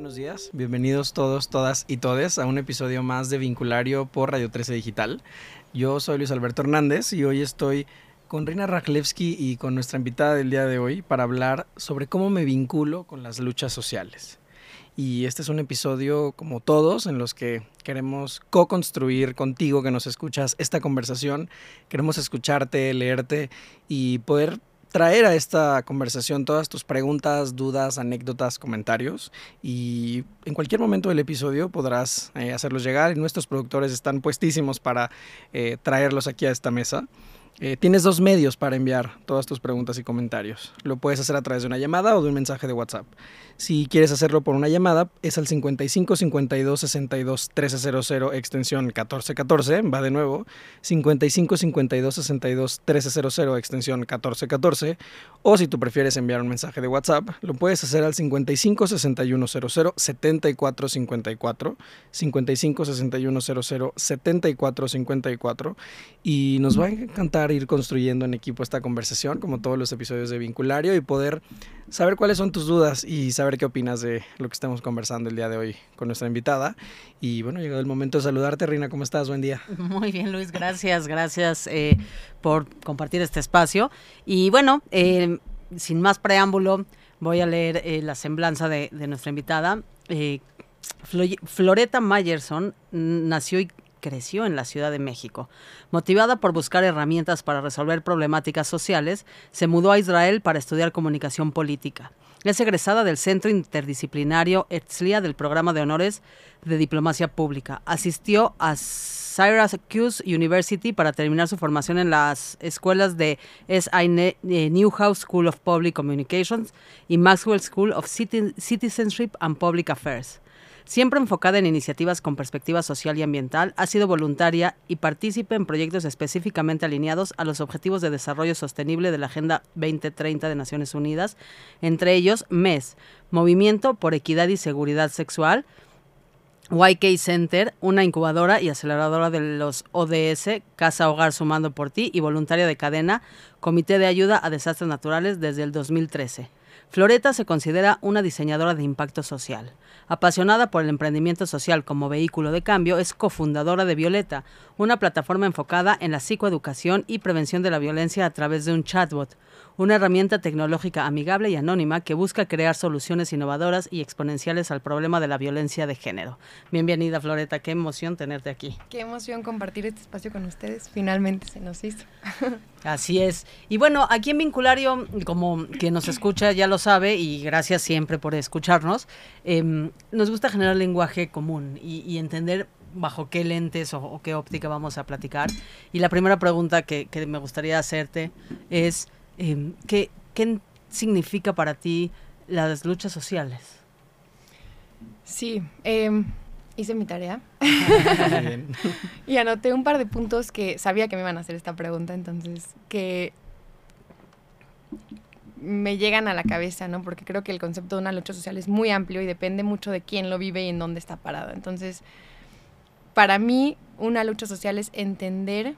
buenos días. Bienvenidos todos, todas y todes a un episodio más de Vinculario por Radio 13 Digital. Yo soy Luis Alberto Hernández y hoy estoy con Rina Rachlewski y con nuestra invitada del día de hoy para hablar sobre cómo me vinculo con las luchas sociales. Y este es un episodio, como todos, en los que queremos co-construir contigo que nos escuchas esta conversación. Queremos escucharte, leerte y poder traer a esta conversación todas tus preguntas, dudas, anécdotas, comentarios y en cualquier momento del episodio podrás eh, hacerlos llegar y nuestros productores están puestísimos para eh, traerlos aquí a esta mesa. Eh, tienes dos medios para enviar todas tus preguntas y comentarios. Lo puedes hacer a través de una llamada o de un mensaje de WhatsApp. Si quieres hacerlo por una llamada, es al 55 52 62 1300 extensión 1414. Va de nuevo. 55 52 62 1300 extensión 1414. O si tú prefieres enviar un mensaje de WhatsApp, lo puedes hacer al 55 6100 7454. 55 6100 7454. Y nos va a encantar ir construyendo en equipo esta conversación, como todos los episodios de Vinculario, y poder saber cuáles son tus dudas y saber qué opinas de lo que estamos conversando el día de hoy con nuestra invitada. Y bueno, llegado el momento de saludarte, Rina, ¿cómo estás? Buen día. Muy bien, Luis, gracias, gracias eh, por compartir este espacio. Y bueno, eh, sin más preámbulo, voy a leer eh, la semblanza de, de nuestra invitada. Floreta Mayerson nació y creció en la Ciudad de México. Motivada por buscar herramientas para resolver problemáticas sociales, se mudó a Israel para estudiar comunicación política. Es egresada del Centro Interdisciplinario Herzliya del Programa de Honores de Diplomacia Pública. Asistió a Syracuse University para terminar su formación en las escuelas de S.I. Newhouse School of Public Communications y Maxwell School of Citizenship and Public Affairs. Siempre enfocada en iniciativas con perspectiva social y ambiental, ha sido voluntaria y partícipe en proyectos específicamente alineados a los Objetivos de Desarrollo Sostenible de la Agenda 2030 de Naciones Unidas, entre ellos MES, Movimiento por Equidad y Seguridad Sexual, YK Center, una incubadora y aceleradora de los ODS, Casa Hogar Sumando por Ti y voluntaria de cadena, Comité de Ayuda a Desastres Naturales desde el 2013. Floreta se considera una diseñadora de impacto social. Apasionada por el emprendimiento social como vehículo de cambio, es cofundadora de Violeta, una plataforma enfocada en la psicoeducación y prevención de la violencia a través de un chatbot, una herramienta tecnológica amigable y anónima que busca crear soluciones innovadoras y exponenciales al problema de la violencia de género. Bienvenida, Floreta, qué emoción tenerte aquí. Qué emoción compartir este espacio con ustedes, finalmente se nos hizo. Así es. Y bueno, aquí en Vinculario, como quien nos escucha ya lo sabe, y gracias siempre por escucharnos, em, nos gusta generar lenguaje común y, entender bajo qué lentes o, qué óptica vamos a platicar. Y la primera pregunta que, me gustaría hacerte es, em, ¿qué, significa para ti las luchas sociales? Sí, em, hice mi tarea y anoté un par de puntos que sabía que me iban a hacer esta pregunta, entonces que me llegan a la cabeza, ¿no? Porque creo que el concepto de una lucha social es muy amplio y depende mucho de quién lo vive y en dónde está parado. Entonces, para mí, una lucha social es entender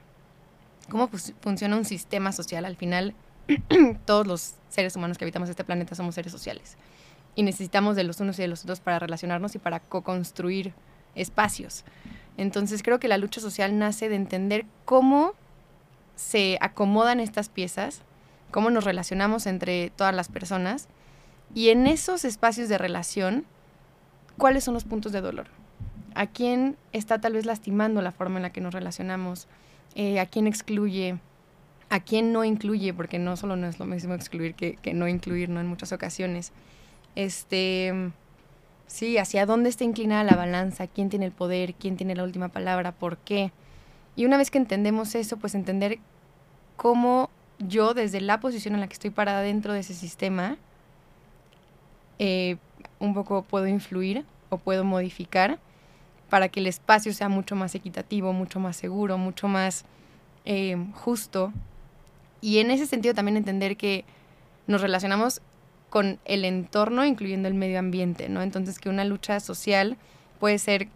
cómo funciona un sistema social. Al final, todos los seres humanos que habitamos este planeta somos seres sociales y necesitamos de los unos y de los otros para relacionarnos y para co-construir espacios. Entonces creo que la lucha social nace de entender cómo se acomodan estas piezas, cómo nos relacionamos entre todas las personas y en esos espacios de relación, cuáles son los puntos de dolor. ¿A quién está tal vez lastimando la forma en la que nos relacionamos? Eh, ¿A quién excluye? ¿A quién no incluye? Porque no solo no es lo mismo excluir que, que no incluir, ¿no? En muchas ocasiones. Este, sí, hacia dónde está inclinada la balanza, quién tiene el poder, quién tiene la última palabra, por qué. Y una vez que entendemos eso, pues entender cómo yo, desde la posición en la que estoy parada dentro de ese sistema, eh, un poco puedo influir o puedo modificar para que el espacio sea mucho más equitativo, mucho más seguro, mucho más eh, justo. Y en ese sentido también entender que nos relacionamos con el entorno, incluyendo el medio ambiente, ¿no? Entonces que una lucha social puede ser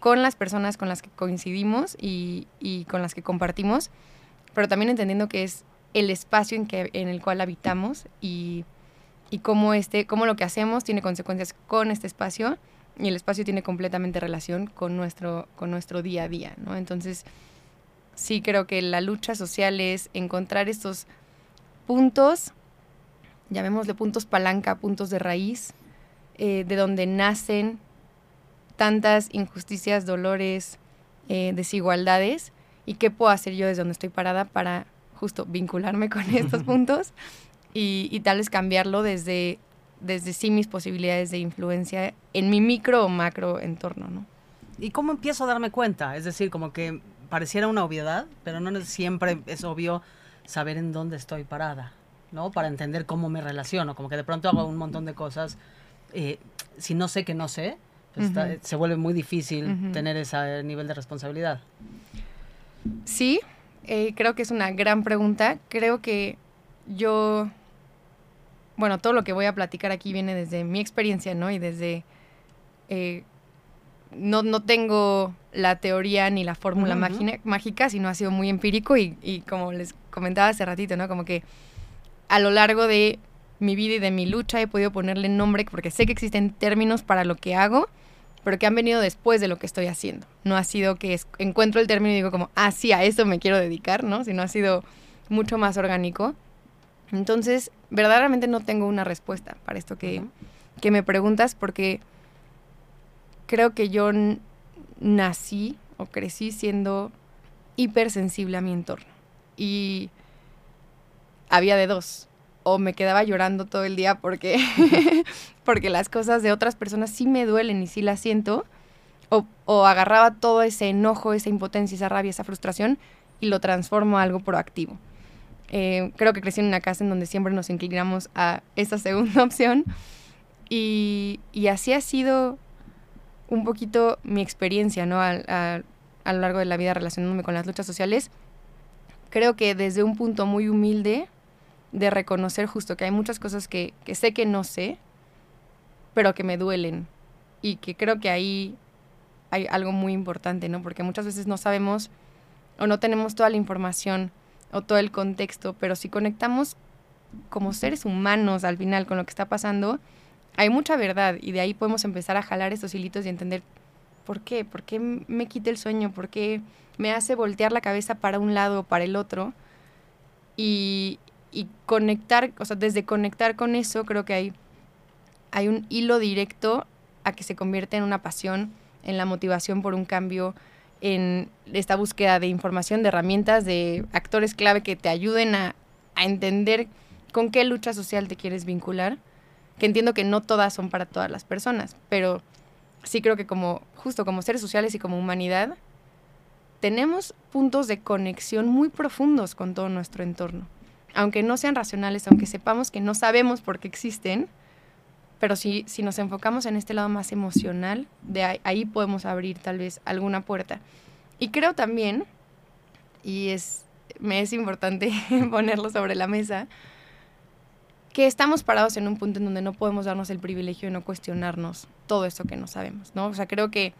con las personas con las que coincidimos y, con las que compartimos, pero también entendiendo que es el espacio en, que, en el cual habitamos y y cómo, este, cómo lo que hacemos tiene consecuencias con este espacio y el espacio tiene completamente relación con nuestro, con nuestro día a día, ¿no? Entonces, sí creo que la lucha social es encontrar estos puntos, llamémosle puntos palanca, puntos de raíz, eh, de donde nacen tantas injusticias, dolores, eh, desigualdades, y qué puedo hacer yo desde donde estoy parada para justo vincularme con estos puntos y, y, tal vez cambiarlo desde, desde sí mis posibilidades de influencia en mi micro o macro entorno, ¿no? ¿Y cómo empiezo a darme cuenta? Es decir, como que pareciera una obviedad, pero no siempre es obvio saber en dónde estoy parada, ¿no? Para entender cómo me relaciono, como que de pronto hago un montón de cosas, eh, si no sé que no sé, pues se vuelve muy difícil tener ese nivel de responsabilidad. Sí, eh, creo que es una gran pregunta. Creo que yo, bueno, todo lo que voy a platicar aquí viene desde mi experiencia, ¿no? Y desde eh, no, no tengo la teoría ni la fórmula mágica, sino ha sido muy empírico y, y, como les comentaba hace ratito, ¿no? Como que a lo largo de mi vida y de mi lucha he podido ponerle nombre porque sé que existen términos para lo que hago, pero que han venido después de lo que estoy haciendo. No ha sido que encuentro el término y digo como, ah, sí, a eso me quiero dedicar, ¿no? Sino ha sido mucho más orgánico. Entonces, verdaderamente no tengo una respuesta para esto que, que me preguntas porque creo que yo nací o crecí siendo hipersensible a mi entorno. Y había de dos. O me quedaba llorando todo el día porque, porque las cosas de otras personas sí me duelen y sí las siento. O, o, agarraba todo ese enojo, esa impotencia, esa rabia, esa frustración y lo transformo a algo proactivo. Eh, creo que crecí en una casa en donde siempre nos inclinamos a esa segunda opción. Y, y así ha sido un poquito mi experiencia, ¿no? A, a, lo largo de la vida relacionándome con las luchas sociales, creo que desde un punto muy humilde de reconocer justo que hay muchas cosas que, que sé que no sé, pero que me duelen. Y que creo que ahí hay algo muy importante, ¿no? Porque muchas veces no sabemos o no tenemos toda la información o todo el contexto, pero si conectamos como seres humanos al final con lo que está pasando, hay mucha verdad y de ahí podemos empezar a jalar estos hilitos y entender por qué, por qué me quita el sueño, por qué me hace voltear la cabeza para un lado o para el otro. Y, y conectar, o sea, desde conectar con eso creo que hay, hay un hilo directo a que se convierte en una pasión, en la motivación por un cambio, en esta búsqueda de información, de herramientas, de actores clave que te ayuden a, a entender con qué lucha social te quieres vincular que entiendo que no todas son para todas las personas, pero sí creo que como justo como seres sociales y como humanidad tenemos puntos de conexión muy profundos con todo nuestro entorno. Aunque no sean racionales, aunque sepamos que no sabemos por qué existen, pero si, si nos enfocamos en este lado más emocional, de ahí, podemos abrir tal vez alguna puerta. Y creo también, y es, me es importante ponerlo sobre la mesa, que estamos parados en un punto en donde no podemos darnos el privilegio de no cuestionarnos todo esto que no sabemos, ¿no? O sea, creo que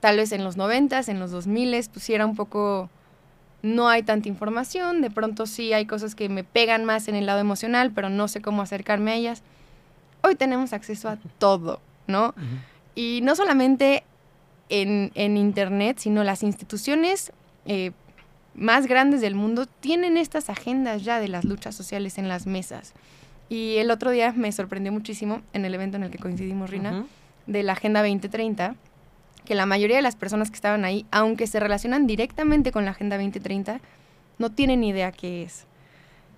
tal vez en los noventas, en los 2000 pues sí era un poco no hay tanta información, de pronto sí hay cosas que me pegan más en el lado emocional, pero no sé cómo acercarme a ellas. Hoy tenemos acceso a todo, ¿no? Y no solamente en, en, Internet, sino las instituciones eh, más grandes del mundo tienen estas agendas ya de las luchas sociales en las mesas. Y el otro día me sorprendió muchísimo en el evento en el que coincidimos, Rina, de la Agenda 2030, que la mayoría de las personas que estaban ahí, aunque se relacionan directamente con la Agenda 2030, no tienen idea qué es.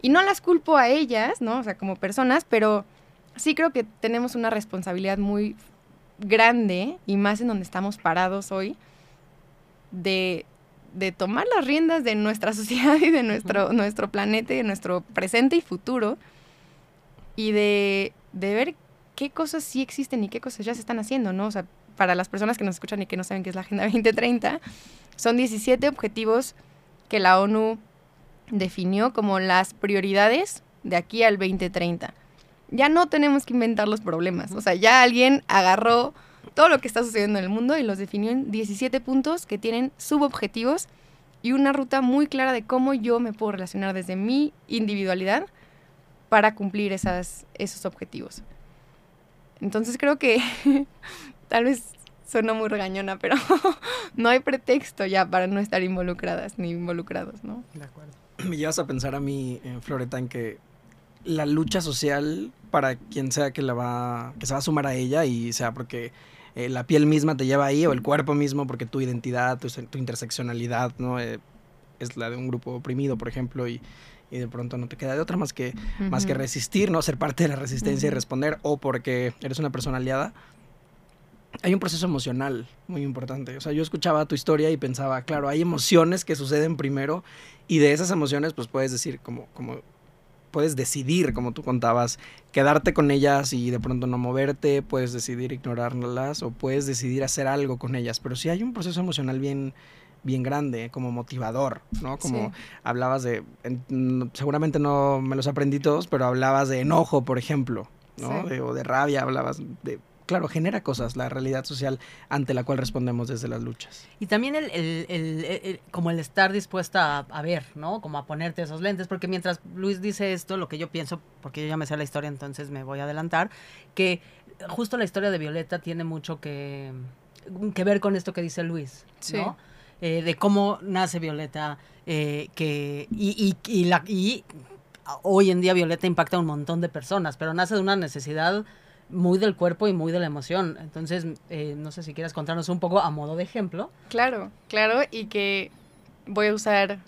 Y no las culpo a ellas, ¿no? O sea, como personas, pero sí creo que tenemos una responsabilidad muy grande, y más en donde estamos parados hoy, de, de tomar las riendas de nuestra sociedad y de nuestro, nuestro planeta y de nuestro presente y futuro y de, ver qué cosas sí existen y qué cosas ya se están haciendo, ¿no? O sea, para las personas que nos escuchan y que no saben qué es la Agenda 2030, son 17 objetivos que la ONU definió como las prioridades de aquí al 2030. Ya no tenemos que inventar los problemas, o sea, ya alguien agarró todo lo que está sucediendo en el mundo y los definió en 17 puntos que tienen subobjetivos y una ruta muy clara de cómo yo me puedo relacionar desde mi individualidad para cumplir esas, esos objetivos. Entonces creo que tal vez suena muy regañona, pero no hay pretexto ya para no estar involucradas ni involucrados, ¿no? De acuerdo. Me llevas a pensar a mí, en Floreta, en que la lucha social para quien sea que la va que se va a sumar a ella y sea porque eh, la piel misma te lleva ahí o el cuerpo mismo porque tu identidad, tu, tu interseccionalidad, ¿no? Eh, es la de un grupo oprimido, por ejemplo, y, y, de pronto no te queda de otra más que, más que resistir, ¿no? Ser parte de la resistencia y responder, o porque eres una persona aliada. Hay un proceso emocional muy importante. O sea, yo escuchaba tu historia y pensaba, claro, hay emociones que suceden primero y de esas emociones, pues puedes decir, como, como puedes decidir, como tú contabas, quedarte con ellas y de pronto no moverte, puedes decidir ignorarlas o puedes decidir hacer algo con ellas, pero sí hay un proceso emocional bien bien grande, como motivador, ¿no? Como hablabas de, seguramente no me los aprendí todos, pero hablabas de enojo, por ejemplo, ¿no? o de rabia, hablabas de claro, genera cosas la realidad social ante la cual respondemos desde las luchas. Y también el, el, el, como el estar dispuesta a, ver, ¿no? Como a ponerte esos lentes, porque mientras Luis dice esto, lo que yo pienso, porque yo ya me sé la historia, entonces me voy a adelantar, que justo la historia de Violeta tiene mucho que, que ver con esto que dice Luis, ¿no? Eh, de cómo nace Violeta, eh, que, y, y, y, la, y hoy en día Violeta impacta a un montón de personas, pero nace de una necesidad muy del cuerpo y muy de la emoción. Entonces, eh, no sé si quieras contarnos un poco a modo de ejemplo. Claro, claro, y que voy a usar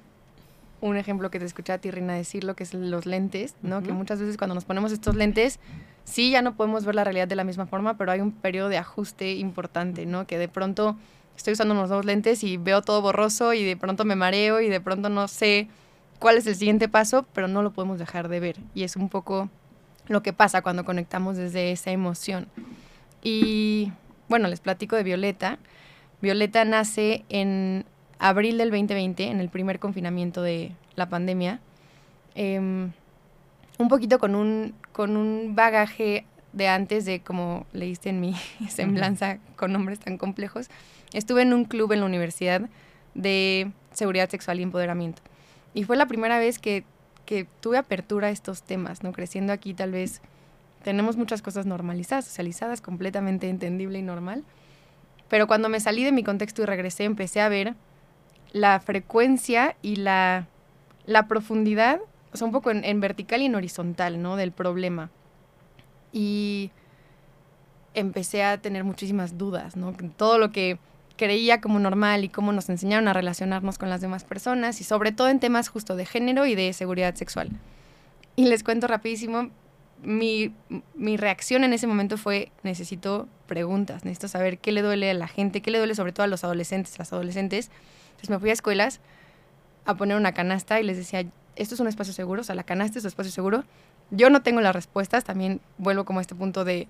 un ejemplo que te escuché a ti, Rina, decirlo, que es los lentes, ¿no? Que muchas veces cuando nos ponemos estos lentes, sí, ya no podemos ver la realidad de la misma forma, pero hay un periodo de ajuste importante, ¿no? Que de pronto estoy usando unos dos lentes y veo todo borroso y de pronto me mareo y de pronto no sé cuál es el siguiente paso, pero no lo podemos dejar de ver. Y es un poco lo que pasa cuando conectamos desde esa emoción. Y bueno, les platico de Violeta. Violeta nace en abril del 2020, en el primer confinamiento de la pandemia. Em, un poquito con un, con un bagaje de antes de, como leíste en mi semblanza con nombres tan complejos, estuve en un club en la universidad de seguridad sexual y empoderamiento. Y fue la primera vez que que tuve apertura a estos temas, ¿no? Creciendo aquí tal vez tenemos muchas cosas normalizadas, socializadas, completamente entendible y normal. Pero cuando me salí de mi contexto y regresé, empecé a ver la frecuencia y la, la profundidad, o sea, un poco en, vertical y en horizontal, ¿no? Del problema. Y empecé a tener muchísimas dudas, ¿no? Todo lo que creía como normal y cómo nos enseñaron a relacionarnos con las demás personas y sobre todo en temas justo de género y de seguridad sexual. Y les cuento rapidísimo, mi, mi, reacción en ese momento fue, necesito preguntas, necesito saber qué le duele a la gente, qué le duele sobre todo a los adolescentes, las adolescentes. Entonces me fui a escuelas a poner una canasta y les decía, esto es un espacio seguro, o sea, la canasta es un espacio seguro. Yo no tengo las respuestas, también vuelvo como a este punto de,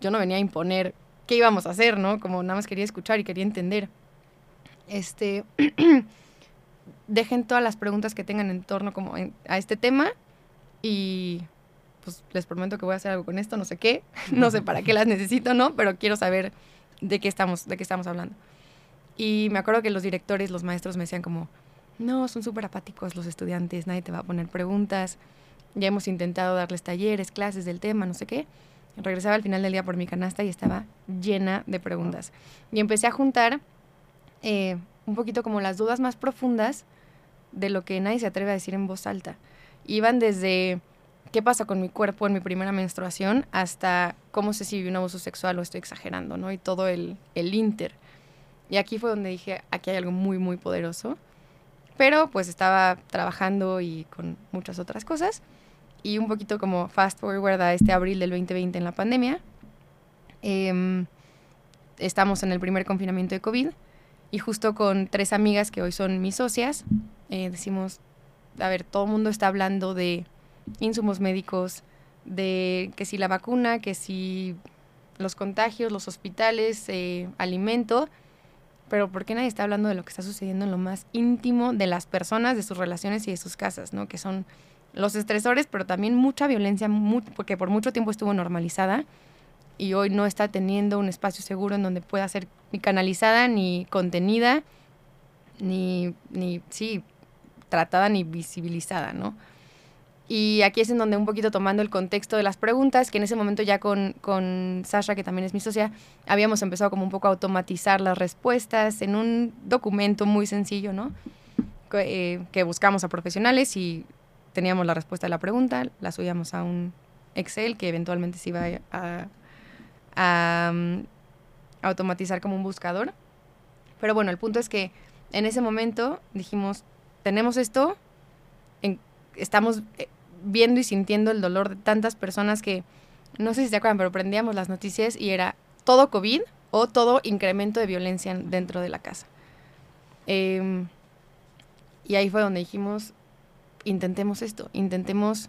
yo no venía a imponer qué íbamos a hacer, ¿no? Como nada más quería escuchar y quería entender. Este, dejen todas las preguntas que tengan en torno como a este tema y pues les prometo que voy a hacer algo con esto, no sé qué, no sé para qué las necesito, ¿no? Pero quiero saber de qué estamos, de qué estamos hablando. Y me acuerdo que los directores, los maestros me decían como, no, son súper apáticos los estudiantes, nadie te va a poner preguntas, ya hemos intentado darles talleres, clases del tema, no sé qué regresaba al final del día por mi canasta y estaba llena de preguntas. Y empecé a juntar eh, un poquito como las dudas más profundas de lo que nadie se atreve a decir en voz alta. Iban desde qué pasa con mi cuerpo en mi primera menstruación hasta cómo sé si un abuso sexual o estoy exagerando, ¿no? Y todo el, el inter. Y aquí fue donde dije, aquí hay algo muy, muy poderoso. Pero pues estaba trabajando y con muchas otras cosas y un poquito como fast forward a este abril del 2020 en la pandemia. Em, estamos en el primer confinamiento de COVID y justo con tres amigas que hoy son mis socias, eh, decimos, a ver, todo el mundo está hablando de insumos médicos, de que si la vacuna, que si los contagios, los hospitales, eh, alimento, pero ¿por qué nadie está hablando de lo que está sucediendo en lo más íntimo de las personas, de sus relaciones y de sus casas, ¿no? Que son los estresores, pero también mucha violencia, porque por mucho tiempo estuvo normalizada y hoy no está teniendo un espacio seguro en donde pueda ser ni canalizada, ni contenida, ni, ni sí, tratada, ni visibilizada, ¿no? Y aquí es en donde un poquito tomando el contexto de las preguntas, que en ese momento ya con, con Sasha, que también es mi socia, habíamos empezado como un poco a automatizar las respuestas en un documento muy sencillo, ¿no? Que, eh, que buscamos a profesionales y teníamos la respuesta de la pregunta, la subíamos a un Excel que eventualmente se iba a, a, um, automatizar como un buscador. Pero bueno, el punto es que en ese momento dijimos, tenemos esto, estamos eh, viendo y sintiendo el dolor de tantas personas que, no sé si se acuerdan, pero prendíamos las noticias y era todo COVID o todo incremento de violencia dentro de la casa. Eh, y ahí fue donde dijimos, intentemos esto, intentemos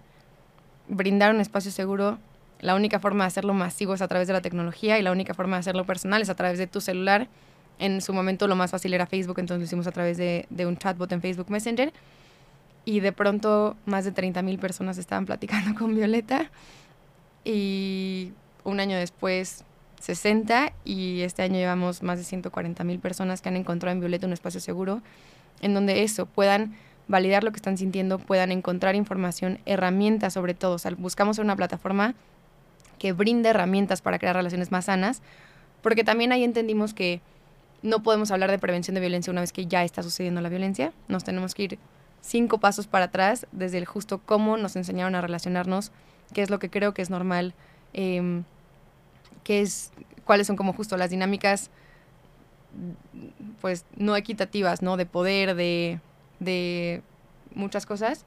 brindar un espacio seguro. La única forma de hacerlo masivo es a través de la tecnología y la única forma de hacerlo personal es a través de tu celular. En su momento lo más fácil era Facebook, entonces lo hicimos a través de, de un chatbot en Facebook Messenger y de pronto más de 30 mil personas estaban platicando con Violeta y un año después 60 y este año llevamos más de 140 mil personas que han encontrado en Violeta un espacio seguro en donde eso puedan validar lo que están sintiendo, puedan encontrar información, herramientas sobre todo. Buscamos una plataforma que brinde herramientas para crear relaciones más sanas, porque también ahí entendimos que no podemos hablar de prevención de violencia una vez que ya está sucediendo la violencia. Nos tenemos que ir cinco pasos para atrás desde el justo cómo nos enseñaron a relacionarnos, qué es lo que creo que es normal, eh, qué es, cuáles son como justo las dinámicas pues no equitativas, ¿no? De poder, de, de muchas cosas.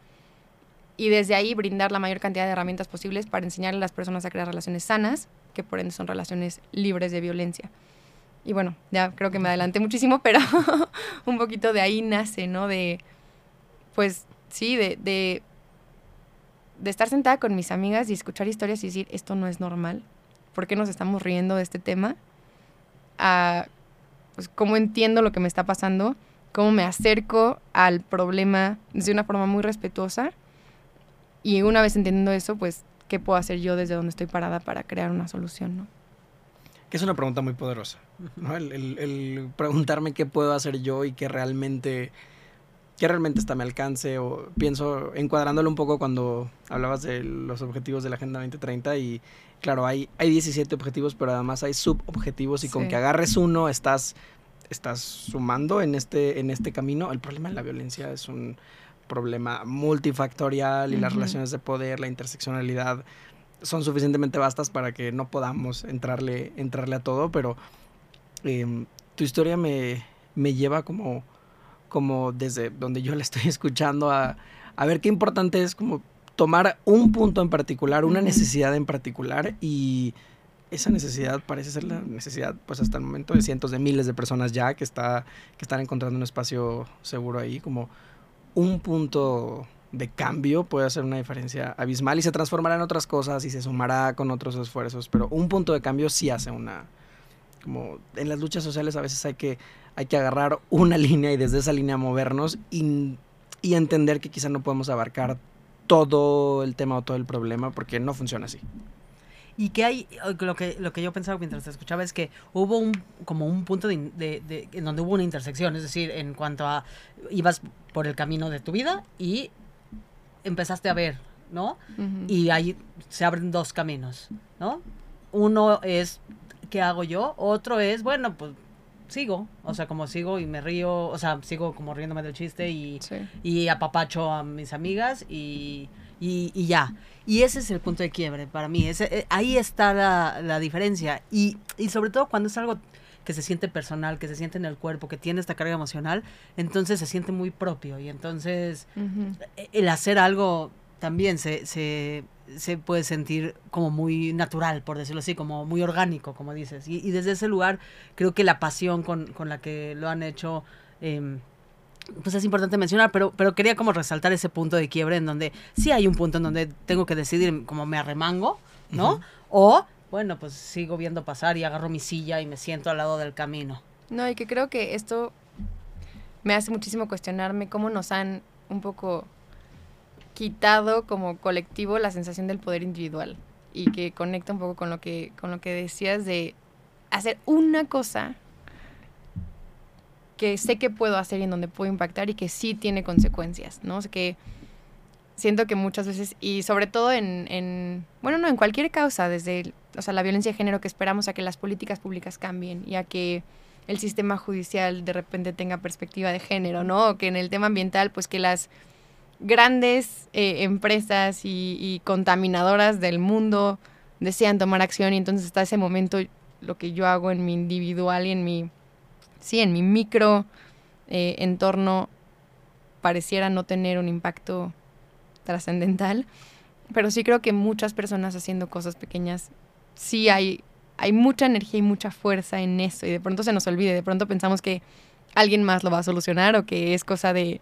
Y desde ahí brindar la mayor cantidad de herramientas posibles para enseñar a las personas a crear relaciones sanas, que por ende son relaciones libres de violencia. Y bueno, ya creo que me adelanté muchísimo, pero un poquito de ahí nace, ¿no? De, pues sí, de, de, de estar sentada con mis amigas y escuchar historias y decir, esto no es normal, ¿por qué nos estamos riendo de este tema? A, pues, cómo entiendo lo que me está pasando, cómo me acerco al problema de una forma muy respetuosa y una vez entendiendo eso, pues, ¿qué puedo hacer yo desde donde estoy parada para crear una solución, no? Que es una pregunta muy poderosa, ¿no? El, el, el preguntarme qué puedo hacer yo y qué realmente que realmente está a mi alcance o pienso encuadrándolo un poco cuando hablabas de los objetivos de la Agenda 2030 y claro, hay, hay 17 objetivos, pero además hay subobjetivos y sí. con que agarres uno estás, estás sumando en este, en este camino. El problema de la violencia es un problema multifactorial y uh -huh. las relaciones de poder, la interseccionalidad son suficientemente vastas para que no podamos entrarle, entrarle a todo, pero eh, tu historia me, me lleva como como desde donde yo la estoy escuchando a, a ver qué importante es como tomar un punto en particular, una necesidad en particular y esa necesidad parece ser la necesidad pues hasta el momento de cientos de miles de personas ya que está que están encontrando un espacio seguro ahí como un punto de cambio puede hacer una diferencia abismal y se transformará en otras cosas y se sumará con otros esfuerzos, pero un punto de cambio sí hace una como en las luchas sociales a veces hay que hay que agarrar una línea y desde esa línea movernos y, y, entender que quizá no podemos abarcar todo el tema o todo el problema porque no funciona así. Y que hay, lo que, lo que yo pensaba mientras te escuchaba es que hubo un, como un punto de, de, de, en donde hubo una intersección, es decir, en cuanto a, ibas por el camino de tu vida y empezaste a ver, ¿no? Uh -huh. Y ahí se abren dos caminos, ¿no? Uno es, ¿qué hago yo? Otro es, bueno, pues sigo, o sea, como sigo y me río, o sea, sigo como riéndome del chiste y, sí. y apapacho a mis amigas y, y, y, ya. Y ese es el punto de quiebre para mí, ese, eh, ahí está la, la diferencia y, y, sobre todo cuando es algo que se siente personal, que se siente en el cuerpo, que tiene esta carga emocional, entonces se siente muy propio y entonces uh -huh. el hacer algo también se, se, se, puede sentir como muy natural, por decirlo así, como muy orgánico, como dices. Y, y desde ese lugar creo que la pasión con, con la que lo han hecho... Eh, pues es importante mencionar, pero, pero quería como resaltar ese punto de quiebre en donde sí hay un punto en donde tengo que decidir como me arremango, ¿no? Uh -huh. O, bueno, pues sigo viendo pasar y agarro mi silla y me siento al lado del camino. No, y que creo que esto me hace muchísimo cuestionarme cómo nos han un poco quitado como colectivo la sensación del poder individual y que conecta un poco con lo que, con lo que decías de hacer una cosa que sé que puedo hacer y en donde puedo impactar y que sí tiene consecuencias, ¿no? O sea, que siento que muchas veces, y sobre todo en, en, bueno, no, en cualquier causa, desde, o sea, la violencia de género, que esperamos a que las políticas públicas cambien y a que el sistema judicial de repente tenga perspectiva de género, ¿no? O que en el tema ambiental, pues que las grandes eh, empresas y, y, contaminadoras del mundo desean tomar acción y entonces hasta ese momento lo que yo hago en mi individual y en mi, sí, en mi micro eh, entorno pareciera no tener un impacto trascendental, pero sí creo que muchas personas haciendo cosas pequeñas, sí hay, hay mucha energía y mucha fuerza en eso y de pronto se nos olvide, de pronto pensamos que alguien más lo va a solucionar o que es cosa de,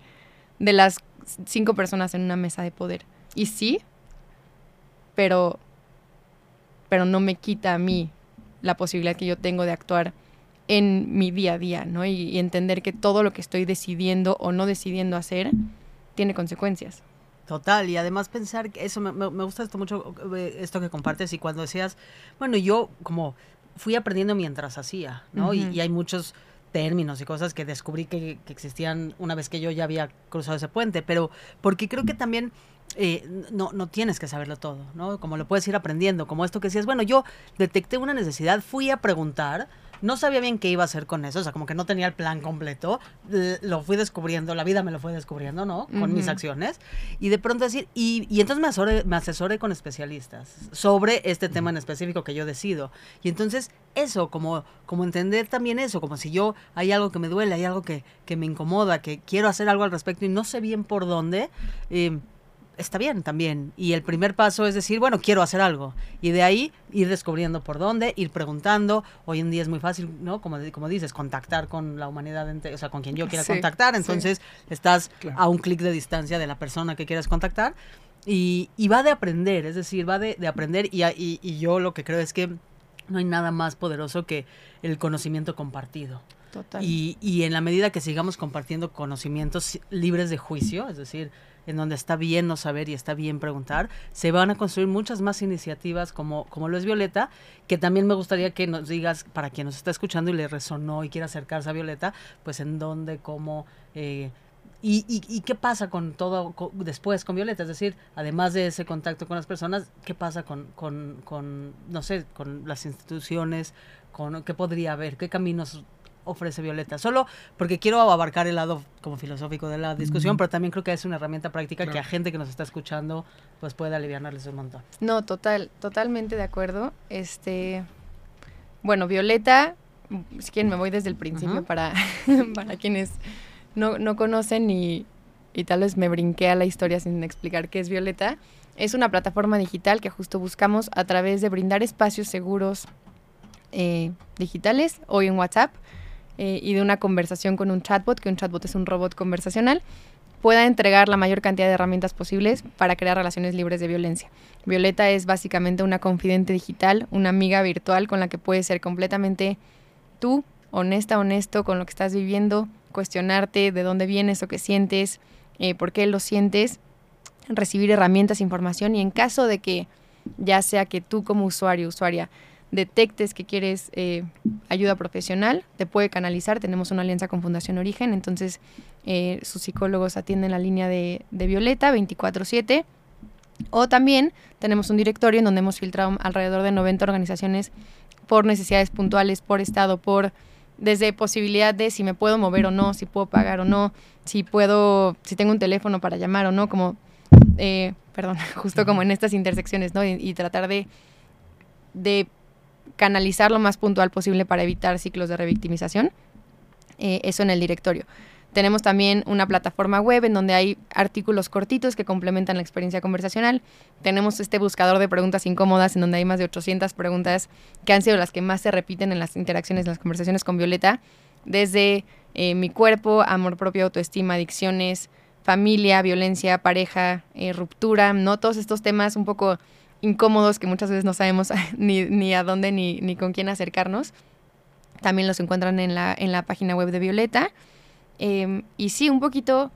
de las cinco personas en una mesa de poder. Y sí, pero, pero no me quita a mí la posibilidad que yo tengo de actuar en mi día a día, ¿no? Y, y, entender que todo lo que estoy decidiendo o no decidiendo hacer tiene consecuencias. Total, y además pensar que eso me, gusta esto mucho, eh, esto que compartes, y cuando decías, bueno, yo como fui aprendiendo mientras hacía, ¿no? Uh -huh. y, y, hay muchos términos y cosas que descubrí que, que, existían una vez que yo ya había cruzado ese puente, pero porque creo que también eh, no, no tienes que saberlo todo, ¿no? Como lo puedes ir aprendiendo, como esto que decías, bueno, yo detecté una necesidad, fui a preguntar, no sabía bien qué iba a hacer con eso, o sea, como que no tenía el plan completo, lo fui descubriendo, la vida me lo fue descubriendo, ¿no? Con uh -huh. mis acciones, y de pronto decir, y, y entonces me asesoré, me asesoré con especialistas sobre este tema en específico que yo decido, y entonces eso, como, como entender también eso, como si yo hay algo que me duele, hay algo que, que me incomoda, que quiero hacer algo al respecto y no sé bien por dónde, eh, está bien también. Y el primer paso es decir, bueno, quiero hacer algo. Y de ahí ir descubriendo por dónde, ir preguntando. Hoy en día es muy fácil, ¿no? Como, como dices, contactar con la humanidad, o sea, con quien yo quiera sí, contactar. Entonces sí. estás claro. a un clic de distancia de la persona que quieras contactar. Y, y va de aprender, es decir, va de, de aprender. Y, y, y yo lo que creo es que no hay nada más poderoso que el conocimiento compartido. Total. Y, y en la medida que sigamos compartiendo conocimientos libres de juicio, es decir, en donde está bien no saber y está bien preguntar, se van a construir muchas más iniciativas como, como lo es Violeta, que también me gustaría que nos digas, para quien nos está escuchando y le resonó y quiera acercarse a Violeta, pues en dónde, cómo... Eh, y, y, y, qué pasa con todo después con Violeta? Es decir, además de ese contacto con las personas, ¿qué pasa con, con, con no sé, con las instituciones? Con, ¿Qué podría haber? ¿Qué caminos ofrece Violeta. Solo porque quiero abarcar el lado como filosófico de la discusión, mm. pero también creo que es una herramienta práctica claro. que a gente que nos está escuchando pues puede aliviarles un montón. No, total, totalmente de acuerdo. Este, bueno, Violeta, si quieren me voy desde el principio uh -huh. para, para quienes no, no conocen y, y tal vez me brinqué a la historia sin explicar qué es Violeta. Es una plataforma digital que justo buscamos a través de brindar espacios seguros eh, digitales, hoy en WhatsApp, eh, y de una conversación con un chatbot, que un chatbot es un robot conversacional, pueda entregar la mayor cantidad de herramientas posibles para crear relaciones libres de violencia. Violeta es básicamente una confidente digital, una amiga virtual con la que puedes ser completamente tú, honesta, honesto con lo que estás viviendo, cuestionarte de dónde vienes o qué sientes, eh, por qué lo sientes, recibir herramientas, información y en caso de que ya sea que tú como usuario, usuaria, detectes que quieres eh, ayuda profesional, te puede canalizar. Tenemos una alianza con Fundación Origen, entonces eh, sus psicólogos atienden la línea de, de Violeta 24/7. O también tenemos un directorio en donde hemos filtrado alrededor de 90 organizaciones por necesidades puntuales, por estado, por desde posibilidad de si me puedo mover o no, si puedo pagar o no, si puedo, si tengo un teléfono para llamar o no, como, eh, perdón, justo como en estas intersecciones, ¿no? Y, y tratar de, de canalizar lo más puntual posible para evitar ciclos de revictimización. Eh, eso en el directorio. Tenemos también una plataforma web en donde hay artículos cortitos que complementan la experiencia conversacional. Tenemos este buscador de preguntas incómodas en donde hay más de 800 preguntas que han sido las que más se repiten en las interacciones, en las conversaciones con Violeta, desde eh, mi cuerpo, amor propio, autoestima, adicciones, familia, violencia, pareja, eh, ruptura, ¿no? Todos estos temas un poco incómodos que muchas veces no sabemos ni, ni a dónde ni, con quién acercarnos. También los encuentran en la, en la página web de Violeta. Eh, y sí, un poquito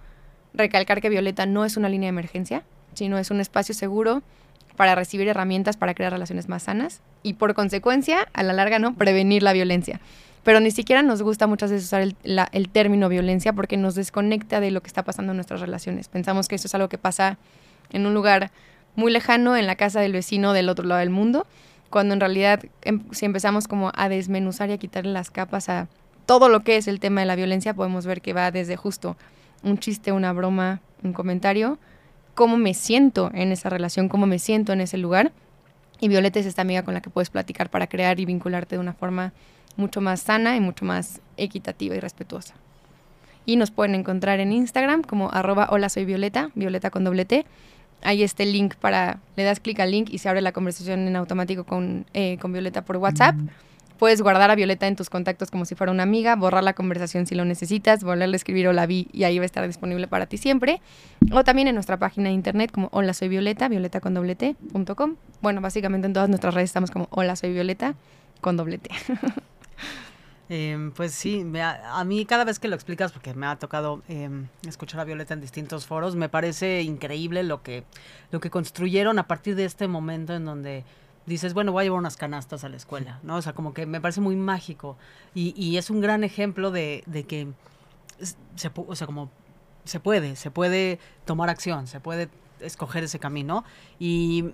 recalcar que Violeta no es una línea de emergencia, sino es un espacio seguro para recibir herramientas para crear relaciones más sanas y por consecuencia, a la larga, no prevenir la violencia. Pero ni siquiera nos gusta muchas veces usar el, la, el término violencia porque nos desconecta de lo que está pasando en nuestras relaciones. Pensamos que eso es algo que pasa en un lugar muy lejano, en la casa del vecino del otro lado del mundo, cuando en realidad em, si empezamos como a desmenuzar y a quitarle las capas a todo lo que es el tema de la violencia, podemos ver que va desde justo un chiste, una broma, un comentario, cómo me siento en esa relación, cómo me siento en ese lugar. Y Violeta es esta amiga con la que puedes platicar para crear y vincularte de una forma mucho más sana y mucho más equitativa y respetuosa. Y nos pueden encontrar en Instagram como arroba hola soy Violeta, Violeta con doble T. Está el link para, le das clic al link y se abre la conversación en automático con, eh, con Violeta por WhatsApp. Puedes guardar a Violeta en tus contactos como si fuera una amiga, borrar la conversación si lo necesitas, volverle a escribir hola vi y ahí va a estar disponible para ti siempre. O también en nuestra página de internet como hola soy Violeta, violeta con doble .com. Bueno, básicamente en todas nuestras redes estamos como hola soy Violeta con doble T. Em, pues sí, a, mí cada vez que lo explicas, porque me ha tocado em, escuchar a Violeta en distintos foros, me parece increíble lo que, lo que construyeron a partir de este momento en donde dices, bueno, voy a llevar unas canastas a la escuela, ¿no? O sea, como que me parece muy mágico y, y es un gran ejemplo de, de que, se, o sea, como se puede, se puede tomar acción, se puede escoger ese camino y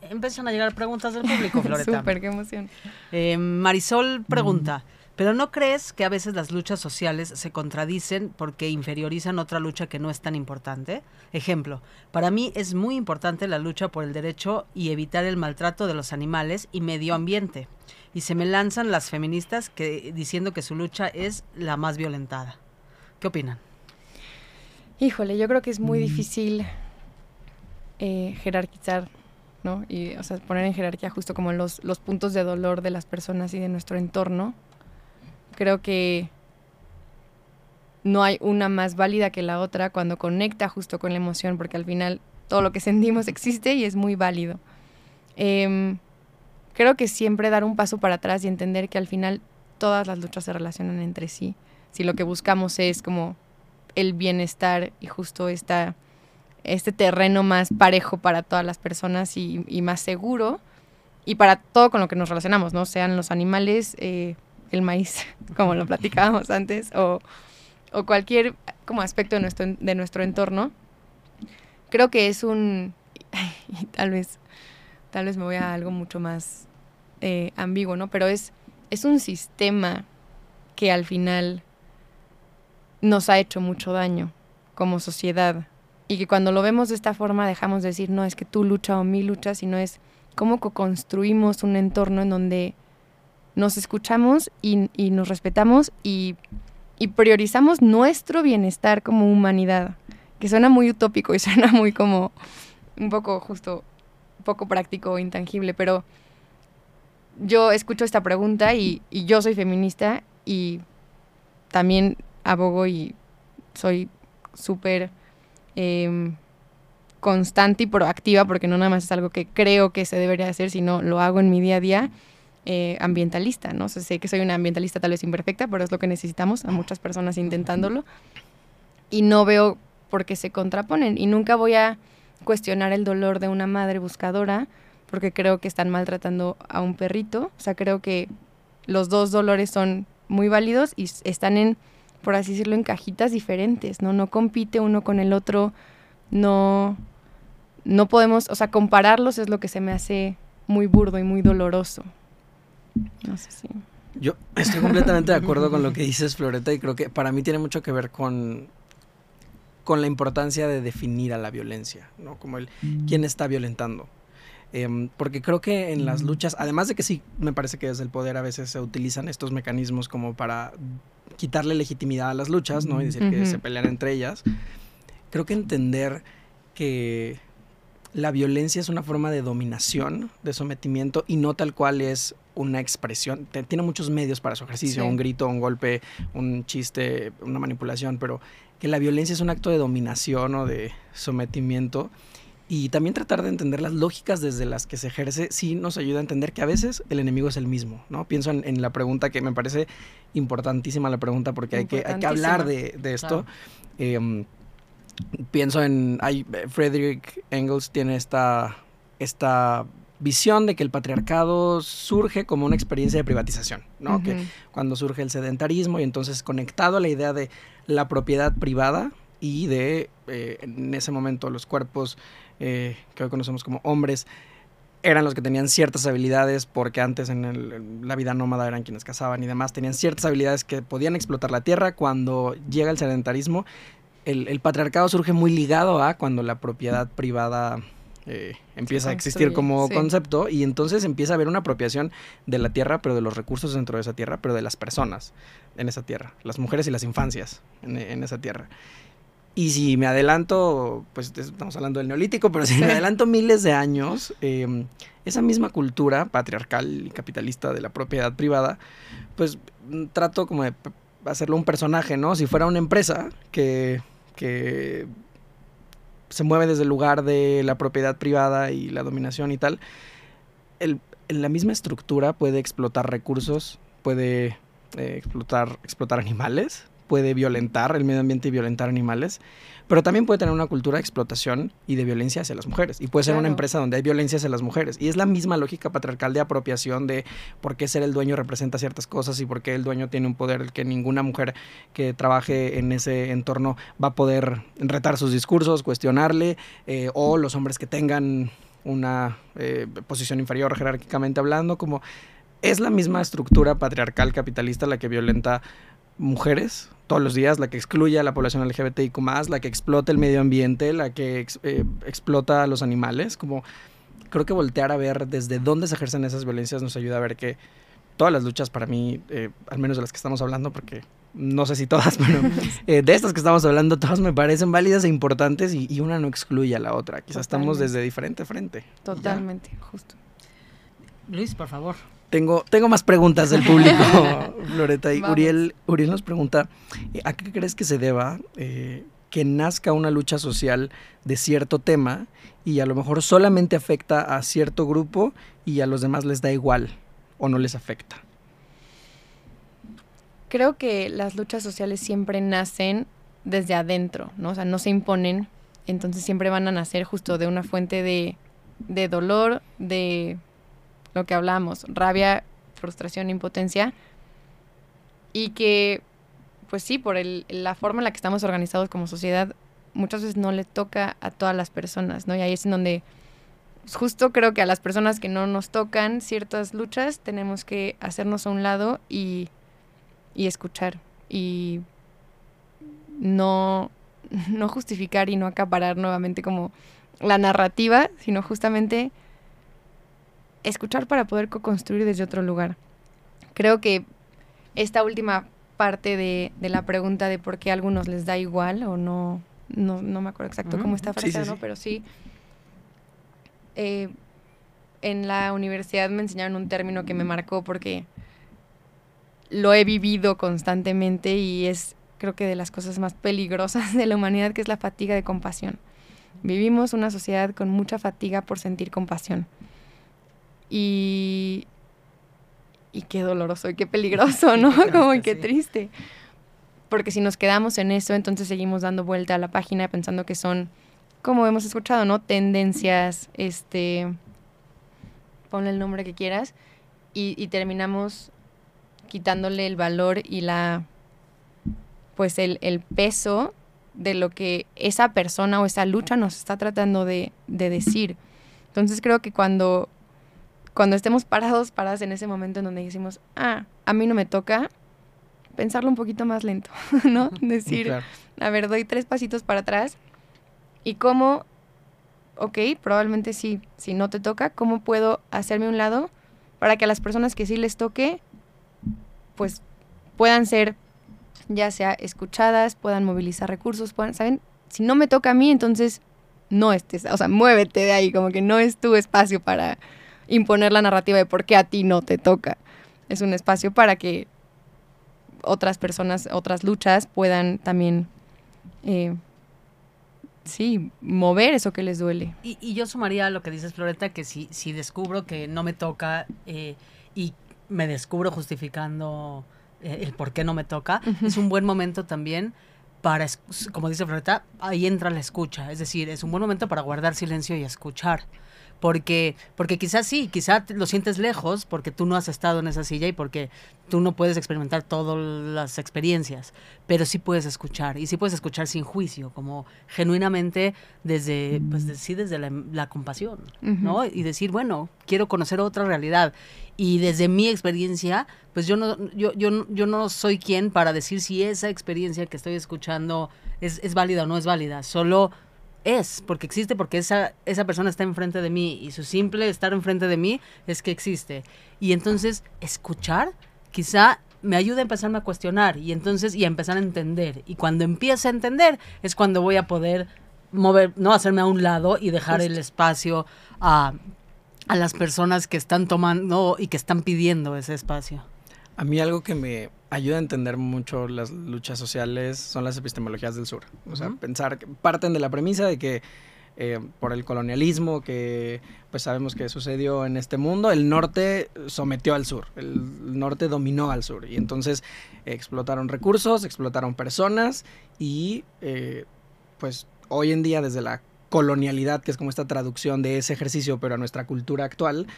empiezan a llegar preguntas del público, Floreta. Súper, qué emoción. Eh, Marisol pregunta, pero ¿no crees que a veces las luchas sociales se contradicen porque inferiorizan otra lucha que no es tan importante? Ejemplo, para mí es muy importante la lucha por el derecho y evitar el maltrato de los animales y medio ambiente. Y se me lanzan las feministas que, diciendo que su lucha es la más violentada. ¿Qué opinan? Híjole, yo creo que es muy mm. difícil eh, jerarquizar, ¿no? Y, o sea, poner en jerarquía justo como los, los puntos de dolor de las personas y de nuestro entorno Creo que no hay una más válida que la otra cuando conecta justo con la emoción, porque al final todo lo que sentimos existe y es muy válido. Em, creo que siempre dar un paso para atrás y entender que al final todas las luchas se relacionan entre sí. Si lo que buscamos es como el bienestar y justo esta, este terreno más parejo para todas las personas y, más seguro y para todo con lo que nos relacionamos, ¿no? Sean los animales, eh, el maíz, como lo platicábamos antes, o, cualquier como aspecto de nuestro, de nuestro entorno, creo que es un, tal vez, tal vez me voy a algo mucho más eh, ambiguo, ¿no? Pero es, es un sistema que al final nos ha hecho mucho daño como sociedad y que cuando lo vemos de esta forma dejamos de decir, no, es que tú lucha o mi lucha, sino es cómo construimos un entorno en donde nos escuchamos y, nos respetamos y, priorizamos nuestro bienestar como humanidad, que suena muy utópico y suena muy como un poco justo, poco práctico o intangible, pero yo escucho esta pregunta y, yo soy feminista y también abogo y soy súper em, constante y proactiva, porque no nada más es algo que creo que se debería hacer, sino lo hago en mi día a día eh, ambientalista, ¿no? sé que soy una ambientalista tal vez imperfecta, pero es lo que necesitamos, a muchas personas intentándolo. Y no veo por qué se contraponen. Y nunca voy a cuestionar el dolor de una madre buscadora, porque creo que están maltratando a un perrito. O sea, creo que los dos dolores son muy válidos y están en, por así decirlo, en cajitas diferentes, ¿no? No compite uno con el otro, no, no podemos, o sea, compararlos es lo que se me hace muy burdo y muy doloroso. No sé si. Yo estoy completamente de acuerdo con lo que dices, Floreta, y creo que para mí tiene mucho que ver con, con la importancia de definir a la violencia, ¿no? Como el quién está violentando. Em, porque creo que en las luchas, además de que sí, me parece que desde el poder a veces se utilizan estos mecanismos como para quitarle legitimidad a las luchas, ¿no? Y decir que se pelean entre ellas. Creo que entender que la violencia es una forma de dominación, de sometimiento, y no tal cual es una expresión. Tiene muchos medios para su ejercicio, un grito, un golpe, un chiste, una manipulación, pero que la violencia es un acto de dominación o de sometimiento. Y también tratar de entender las lógicas desde las que se ejerce sí nos ayuda a entender que a veces el enemigo es el mismo, ¿no? Pienso en, la pregunta que me parece importantísima la pregunta porque hay que, hay que hablar de, esto. Em, pienso en... Hay, Frederick Engels tiene esta, esta visión de que el patriarcado surge como una experiencia de privatización, ¿no? Que cuando surge el sedentarismo y entonces conectado a la idea de la propiedad privada y de, eh, en ese momento, los cuerpos eh, que hoy conocemos como hombres, eran los que tenían ciertas habilidades, porque antes en, la vida nómada eran quienes cazaban y demás, tenían ciertas habilidades que podían explotar la tierra. Cuando llega el sedentarismo, el, patriarcado surge muy ligado a cuando la propiedad privada eh, empieza a existir como concepto y entonces empieza a haber una apropiación de la tierra, pero de los recursos dentro de esa tierra, pero de las personas en esa tierra, las mujeres y las infancias en esa tierra. Y si me adelanto, pues estamos hablando del neolítico, pero si me adelanto miles de años, em, esa misma cultura patriarcal y capitalista de la propiedad privada, pues trato como de hacerlo un personaje, ¿no? Si fuera una empresa que, que se mueve desde el lugar de la propiedad privada y la dominación y tal, el, la misma estructura puede explotar recursos, puede eh, explotar, explotar animales, puede violentar el medio ambiente y violentar animales, pero también puede tener una cultura de explotación y de violencia hacia las mujeres. Y puede ser una empresa donde hay violencia hacia las mujeres. Y es la misma lógica patriarcal de apropiación de por qué ser el dueño representa ciertas cosas y por qué el dueño tiene un poder que ninguna mujer que trabaje en ese entorno va a poder retar sus discursos, cuestionarle, eh, o los hombres que tengan una eh, posición inferior jerárquicamente hablando, como es la misma estructura patriarcal capitalista la que violenta mujeres todos los días, la que excluye a la población LGBTIQ la que explota el medio ambiente, la que eh, explota a los animales. Como creo que voltear a ver desde dónde se ejercen esas violencias nos ayuda a ver que todas las luchas para mí, eh, al menos de las que estamos hablando, porque no sé si todas, pero eh, de estas que estamos hablando, todas me parecen válidas e importantes y, una no excluye a la otra. Quizás estamos desde diferente frente. Totalmente, justo. Luis, por favor. Tengo, tengo más preguntas del público, Floreta. Y Uriel, Uriel nos pregunta, eh, ¿a qué crees que se deba eh, que nazca una lucha social de cierto tema y a lo mejor solamente afecta a cierto grupo y a los demás les da igual o no les afecta? Creo que las luchas sociales siempre nacen desde adentro, ¿no? O sea, no se imponen, entonces siempre van a nacer justo de una fuente de, de dolor, de lo que hablamos, rabia, frustración, impotencia, y que, pues sí, por el, la forma en la que estamos organizados como sociedad, muchas veces no le toca a todas las personas, ¿no? Y ahí es en donde justo creo que a las personas que no nos tocan ciertas luchas tenemos que hacernos a un lado y, y escuchar y no, no justificar y no acaparar nuevamente como la narrativa, sino justamente escuchar para poder co-construir desde otro lugar. Creo que esta última parte de, la pregunta de por qué a algunos les da igual o no, no, me acuerdo exacto cómo está frase, ¿no? Pero sí. Eh, en la universidad me enseñaron un término que me marcó porque lo he vivido constantemente y es creo que de las cosas más peligrosas de la humanidad, que es la fatiga de compasión. Vivimos una sociedad con mucha fatiga por sentir compasión. Y, y qué doloroso y qué peligroso, ¿no? Como qué triste. Porque si nos quedamos en eso, entonces seguimos dando vuelta a la página pensando que son, como hemos escuchado, ¿no? Tendencias, este, ponle el nombre que quieras, y, y terminamos quitándole el valor y la, pues el, el, peso de lo que esa persona o esa lucha nos está tratando de, de decir. Entonces creo que cuando cuando estemos parados, paradas en ese momento en donde decimos, ah, a mí no me toca, pensarlo un poquito más lento, ¿no? Decir, a ver, doy tres pasitos para atrás y cómo, ok, probablemente sí, si no te toca, ¿cómo puedo hacerme un lado para que a las personas que sí les toque, pues puedan ser ya sea escuchadas, puedan movilizar recursos, puedan, ¿saben? Si no me toca a mí, entonces no estés, o sea, muévete de ahí, como que no es tu espacio para, imponer la narrativa de por qué a ti no te toca. Es un espacio para que otras personas, otras luchas puedan también, eh, sí, mover eso que les duele. Y, yo sumaría a lo que dices, Floreta, que si, si descubro que no me toca eh, y me descubro justificando eh, el por qué no me toca, es un buen momento también para, como dice Floreta, ahí entra la escucha. Es decir, es un buen momento para guardar silencio y escuchar porque, porque quizás sí, quizás lo sientes lejos porque tú no has estado en esa silla y porque tú no puedes experimentar todas las experiencias, pero sí puedes escuchar y sí puedes escuchar sin juicio, como genuinamente desde, pues sí, desde la, compasión, ¿no? Y decir, bueno, quiero conocer otra realidad. Y desde mi experiencia, pues yo no, yo, yo, yo no soy quien para decir si esa experiencia que estoy escuchando es, es válida o no es válida, solo es, porque existe, porque esa, esa persona está enfrente de mí y su simple estar enfrente de mí es que existe. Y entonces escuchar quizá me ayuda a empezarme a cuestionar y entonces y a empezar a entender. Y cuando empiece a entender es cuando voy a poder mover, no hacerme a un lado y dejar el espacio a, a las personas que están tomando y que están pidiendo ese espacio. A mí algo que me ayuda a entender mucho las luchas sociales son las epistemologías del sur. O sea, pensar que parten de la premisa de que eh, por el colonialismo que pues sabemos que sucedió en este mundo, el norte sometió al sur, el norte dominó al sur y entonces explotaron recursos, explotaron personas y eh, pues hoy en día desde la colonialidad, que es como esta traducción de ese ejercicio pero a nuestra cultura actual,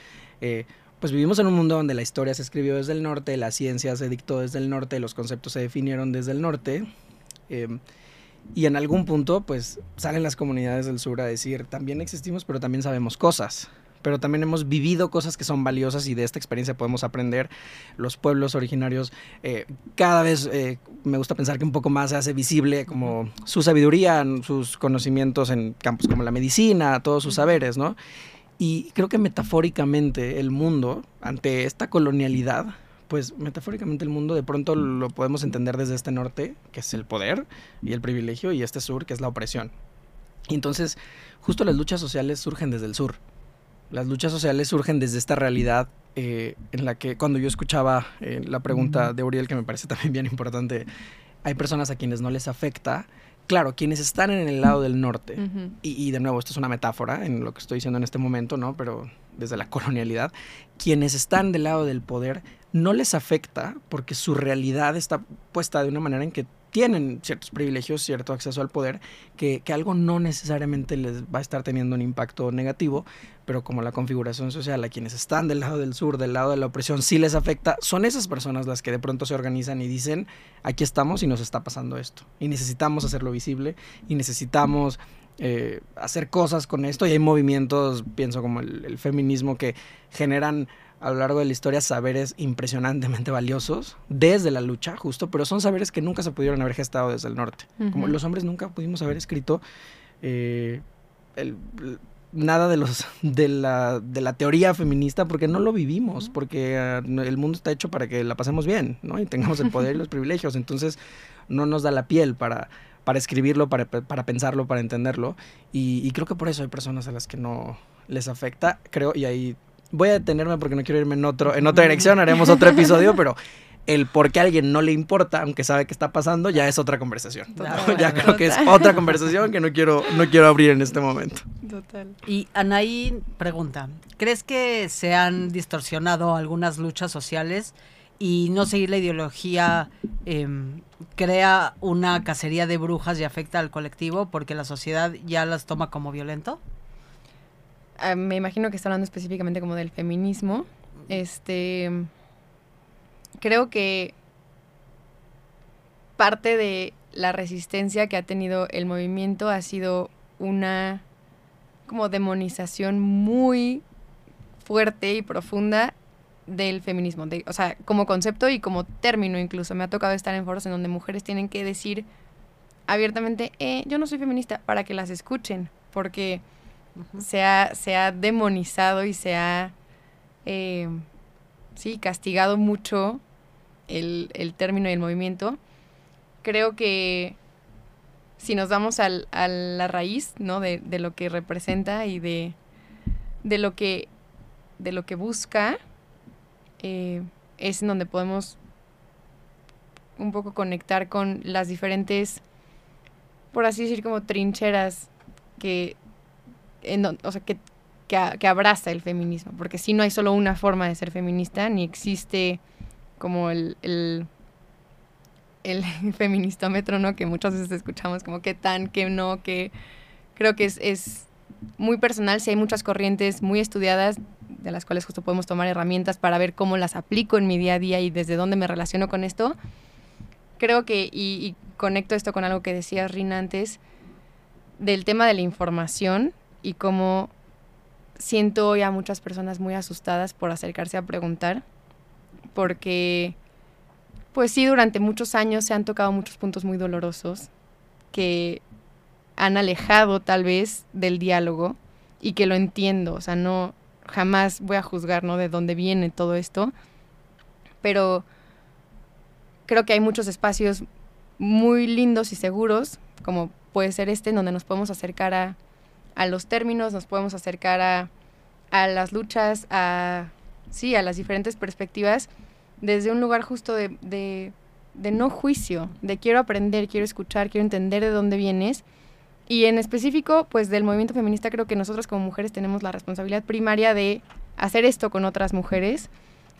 eh, pues vivimos en un mundo donde la historia se escribió desde el norte, la ciencia se dictó desde el norte, los conceptos se definieron desde el norte. Em, y en algún punto, pues salen las comunidades del sur a decir, también existimos, pero también sabemos cosas. Pero también hemos vivido cosas que son valiosas y de esta experiencia podemos aprender. Los pueblos originarios, eh, cada vez eh, me gusta pensar que un poco más se hace visible como su sabiduría, sus conocimientos en campos como la medicina, todos sus saberes, ¿no? Y creo que metafóricamente el mundo, ante esta colonialidad, pues metafóricamente el mundo de pronto lo podemos entender desde este norte, que es el poder y el privilegio, y este sur, que es la opresión. Y entonces, justo las luchas sociales surgen desde el sur. Las luchas sociales surgen desde esta realidad eh, en la que cuando yo escuchaba eh, la pregunta de Uriel, que me parece también bien importante, hay personas a quienes no les afecta, claro, quienes están en el lado del norte, y, de nuevo, esto es una metáfora en lo que estoy diciendo en este momento, ¿no? Pero desde la colonialidad, quienes están del lado del poder no les afecta porque su realidad está puesta de una manera en que tienen ciertos privilegios, cierto acceso al poder, que, algo no necesariamente les va a estar teniendo un impacto negativo, pero como la configuración social a quienes están del lado del sur, del lado de la opresión, sí les afecta, son esas personas las que de pronto se organizan y dicen, aquí estamos y nos está pasando esto, y necesitamos hacerlo visible, y necesitamos eh, hacer cosas con esto, y hay movimientos, pienso como el feminismo, que generan a lo largo de la historia saberes impresionantemente valiosos desde la lucha, justo, pero son saberes que nunca se pudieron haber gestado desde el norte. Como los hombres nunca pudimos haber escrito eh, nada de, los, de, la, de la teoría feminista porque no lo vivimos, porque ah, el mundo está hecho para que la pasemos bien, ¿no? Y tengamos el poder y los privilegios, entonces no nos da la piel para, para escribirlo, para, para pensarlo, para entenderlo. Y, y, creo que por eso hay personas a las que no les afecta, creo, y ahí voy a detenerme porque no quiero irme en, otro, en otra dirección, haremos otro episodio, pero el por qué a alguien no le importa, aunque sabe qué está pasando, ya es otra conversación. ya creo que es otra conversación que no quiero, no quiero abrir en este momento. Total. Y Anaí pregunta, ¿crees que se han distorsionado algunas luchas sociales y no seguir la ideología em, crea una cacería de brujas y afecta al colectivo porque la sociedad ya las toma como violento? Ah, me imagino que está hablando específicamente como del feminismo. Este, creo que parte de la resistencia que ha tenido el movimiento ha sido una como demonización muy fuerte y profunda del feminismo, o sea, como concepto y como término incluso. Me ha tocado estar en foros en donde mujeres tienen que decir abiertamente, eh, yo no soy feminista, para que las escuchen, porque se, ha, demonizado y se ha, eh, sí, castigado mucho el, término y el movimiento. Creo que si nos vamos al, a la raíz, ¿no? De, lo que representa y de, de, lo, que, de lo que busca, eh, es en donde podemos un poco conectar con las diferentes, por así decir, como trincheras que o sea, que, que, abraza el feminismo, porque si no hay solo una forma de ser feminista, ni existe como el, el, el feministómetro, ¿no? Que muchas veces escuchamos como que tan, que no, que creo que es, es muy personal, si hay muchas corrientes muy estudiadas de las cuales justo podemos tomar herramientas para ver cómo las aplico en mi día a día y desde dónde me relaciono con esto. Creo que, y, y conecto esto con algo que decía Rina antes, del tema de la información y cómo siento hoy a muchas personas muy asustadas por acercarse a preguntar, porque pues sí, durante muchos años se han tocado muchos puntos muy dolorosos que han alejado tal vez del diálogo y que lo entiendo, o sea, no jamás voy a juzgar, ¿no? de dónde viene todo esto, pero creo que hay muchos espacios muy lindos y seguros, como puede ser este, en donde nos podemos acercar a, a los términos, nos podemos acercar a, a, las luchas, a, sí, a las diferentes perspectivas, desde un lugar justo de, de, de no juicio, de quiero aprender, quiero escuchar, quiero entender de dónde vienes. Y en específico, pues del movimiento feminista creo que nosotros como mujeres tenemos la responsabilidad primaria de hacer esto con otras mujeres,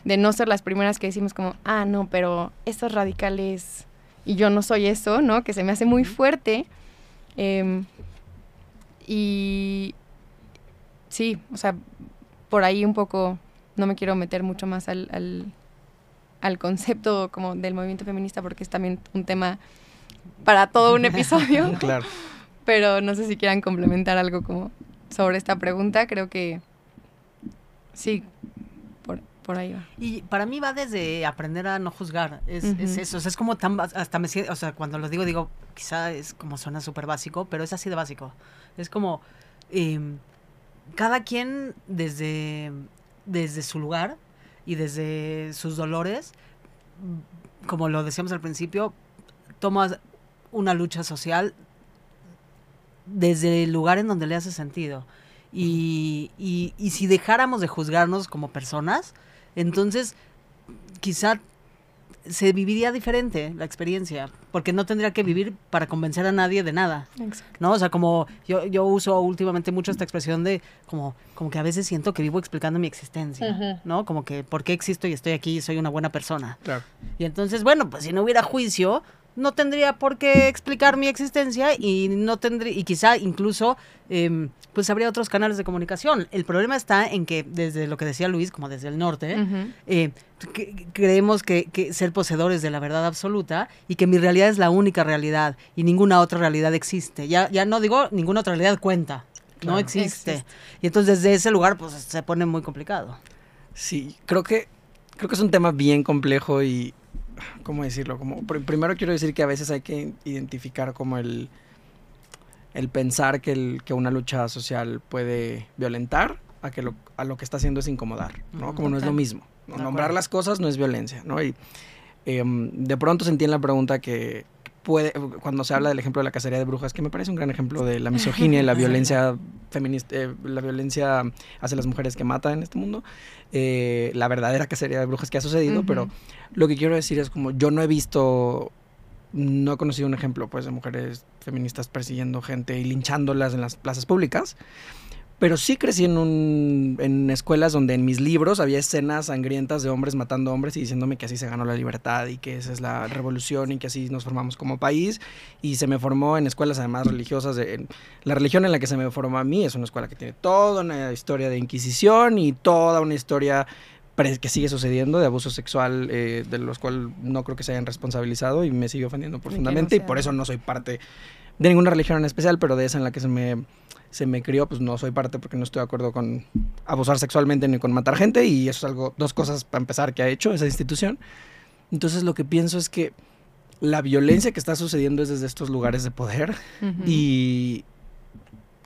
de no ser las primeras que decimos como, ah, no, pero estos radicales y yo no soy eso, ¿no? Que se me hace muy fuerte. Eh, y sí, o sea, por ahí un poco, no me quiero meter mucho más al, al, al concepto como del movimiento feminista porque es también un tema para todo un episodio. claro. Pero no sé si quieran complementar algo como sobre esta pregunta. Creo que sí, por, por ahí va. Y para mí va desde aprender a no juzgar. Es, es eso. o sea, es como tan. Hasta me siento. O sea, cuando lo digo, digo, quizá es como suena súper básico, pero es así de básico. Es como. em, cada quien desde, desde su lugar y desde sus dolores, como lo decíamos al principio, toma una lucha social desde el lugar en donde le hace sentido. Y, y, y si dejáramos de juzgarnos como personas, entonces quizá se viviría diferente la experiencia, porque no tendría que vivir para convencer a nadie de nada. Exacto. ¿no? O sea, como yo, yo uso últimamente mucho esta expresión de como, como que a veces siento que vivo explicando mi existencia. ¿no? Como que por qué existo y estoy aquí y soy una buena persona. Claro. Y entonces, bueno, pues si no hubiera juicio, no tendría por qué explicar mi existencia y no tendría, y quizá incluso, em, pues habría otros canales de comunicación. El problema está en que desde lo que decía Luis, como desde el norte, eh, que- creemos que, que ser poseedores de la verdad absoluta y que mi realidad es la única realidad y ninguna otra realidad existe. Ya, ya no digo ninguna otra realidad cuenta, no existe. Existe. Y entonces desde ese lugar pues se pone muy complicado. Sí, creo que creo que es un tema bien complejo y cómo decirlo, como pr- primero quiero decir que a veces hay que identificar como el el pensar que el que una lucha social puede violentar a que lo, a lo que está haciendo es incomodar, ¿no? Ujú. Como no es lo mismo. Nombrar las cosas no es violencia, ¿no? Y em, de pronto sentí en la pregunta que puede, cuando se habla del ejemplo de la cacería de brujas, que me parece un gran ejemplo de la misoginia y la violencia feminista, eh, la violencia hacia las mujeres que mata en este mundo, eh, la verdadera cacería de brujas que ha sucedido, pero lo que quiero decir es como yo no he visto, no he conocido un ejemplo pues de mujeres feministas persiguiendo gente y linchándolas en las plazas públicas. Pero sí crecí en, un, en escuelas donde en mis libros había escenas sangrientas de hombres matando hombres y diciéndome que así se ganó la libertad y que esa es la revolución y que así nos formamos como país. Y se me formó en escuelas además religiosas. de- en- la religión en la que se me formó a mí es una escuela que tiene toda una historia de Inquisición y toda una historia que sigue sucediendo de abuso sexual eh, de los cuales no creo que se hayan responsabilizado y me sigue ofendiendo que no profundamente y por eso no soy parte de ninguna religión en especial, pero de esa en la que se me, se me crió, pues no soy parte porque no estoy de acuerdo con abusar sexualmente ni con matar gente y eso es algo, dos cosas para empezar que ha hecho esa institución. Entonces lo que pienso es que la violencia que está sucediendo es desde estos lugares de poder y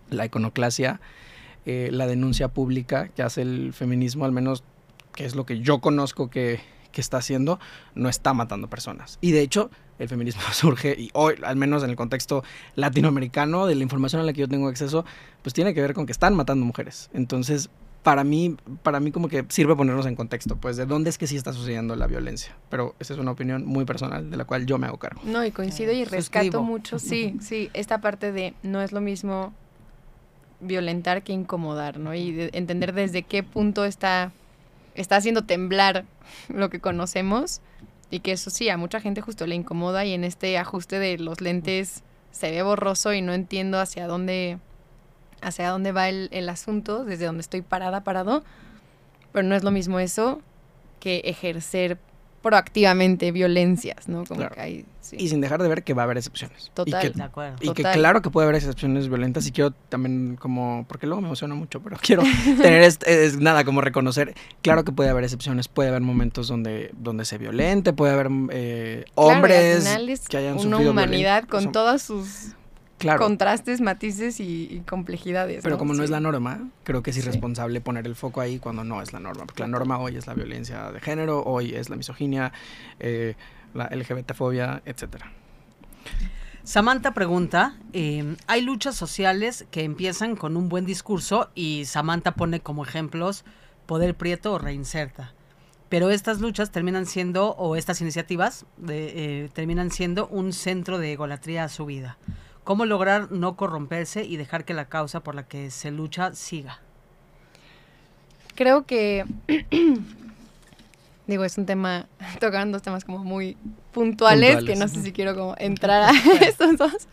la iconoclasia, eh, la denuncia pública que hace el feminismo, al menos que es lo que yo conozco que, que está haciendo, no está matando personas. Y de hecho, el feminismo surge, y hoy, al menos en el contexto latinoamericano, de la información a la que yo tengo acceso, pues tiene que ver con que están matando mujeres. Entonces, para mí, para mí como que sirve ponernos en contexto, pues de dónde es que sí está sucediendo la violencia. Pero esa es una opinión muy personal de la cual yo me hago cargo. No, y coincido y Suscribo. rescato mucho, sí, sí, esta parte de no es lo mismo violentar que incomodar, ¿no? Y de entender desde qué punto está, está haciendo temblar lo que conocemos y que eso sí, a mucha gente justo le incomoda y en este ajuste de los lentes se ve borroso y no entiendo hacia dónde, hacia dónde va el, el asunto, desde donde estoy parada, parado, pero no es lo mismo eso que ejercer proactivamente violencias, ¿no? Como Claro. que hay, sí. Y sin dejar de ver que va a haber excepciones. Total. Y que, De acuerdo. y que claro que puede haber excepciones violentas y quiero también como, porque luego me emociona mucho, pero quiero tener, este- es, nada, como reconocer, claro que puede haber excepciones, puede haber momentos donde, donde se violente, puede haber eh, Claro, al hombres final es que hayan una sufrido humanidad con son- todos sus Claro, contrastes, matices y, y complejidades. pero como no es la norma, creo que es Sí. irresponsable poner el foco ahí cuando no es la norma, porque la norma hoy es la violencia de género, hoy es la misoginia, eh, la LGBTfobia, etcétera. Samantha pregunta, eh, hay luchas sociales que empiezan con un buen discurso y Samantha pone como ejemplos Poder Prieto o Reinserta. Pero estas luchas terminan siendo, o estas iniciativas, de, eh, terminan siendo un centro de egolatría a su vida. ¿Cómo lograr no corromperse y dejar que la causa por la que se lucha siga? Creo que, digo, es un tema, tocaron dos temas como muy puntuales, Puntuales. que no sé si quiero como entrar a estos dos,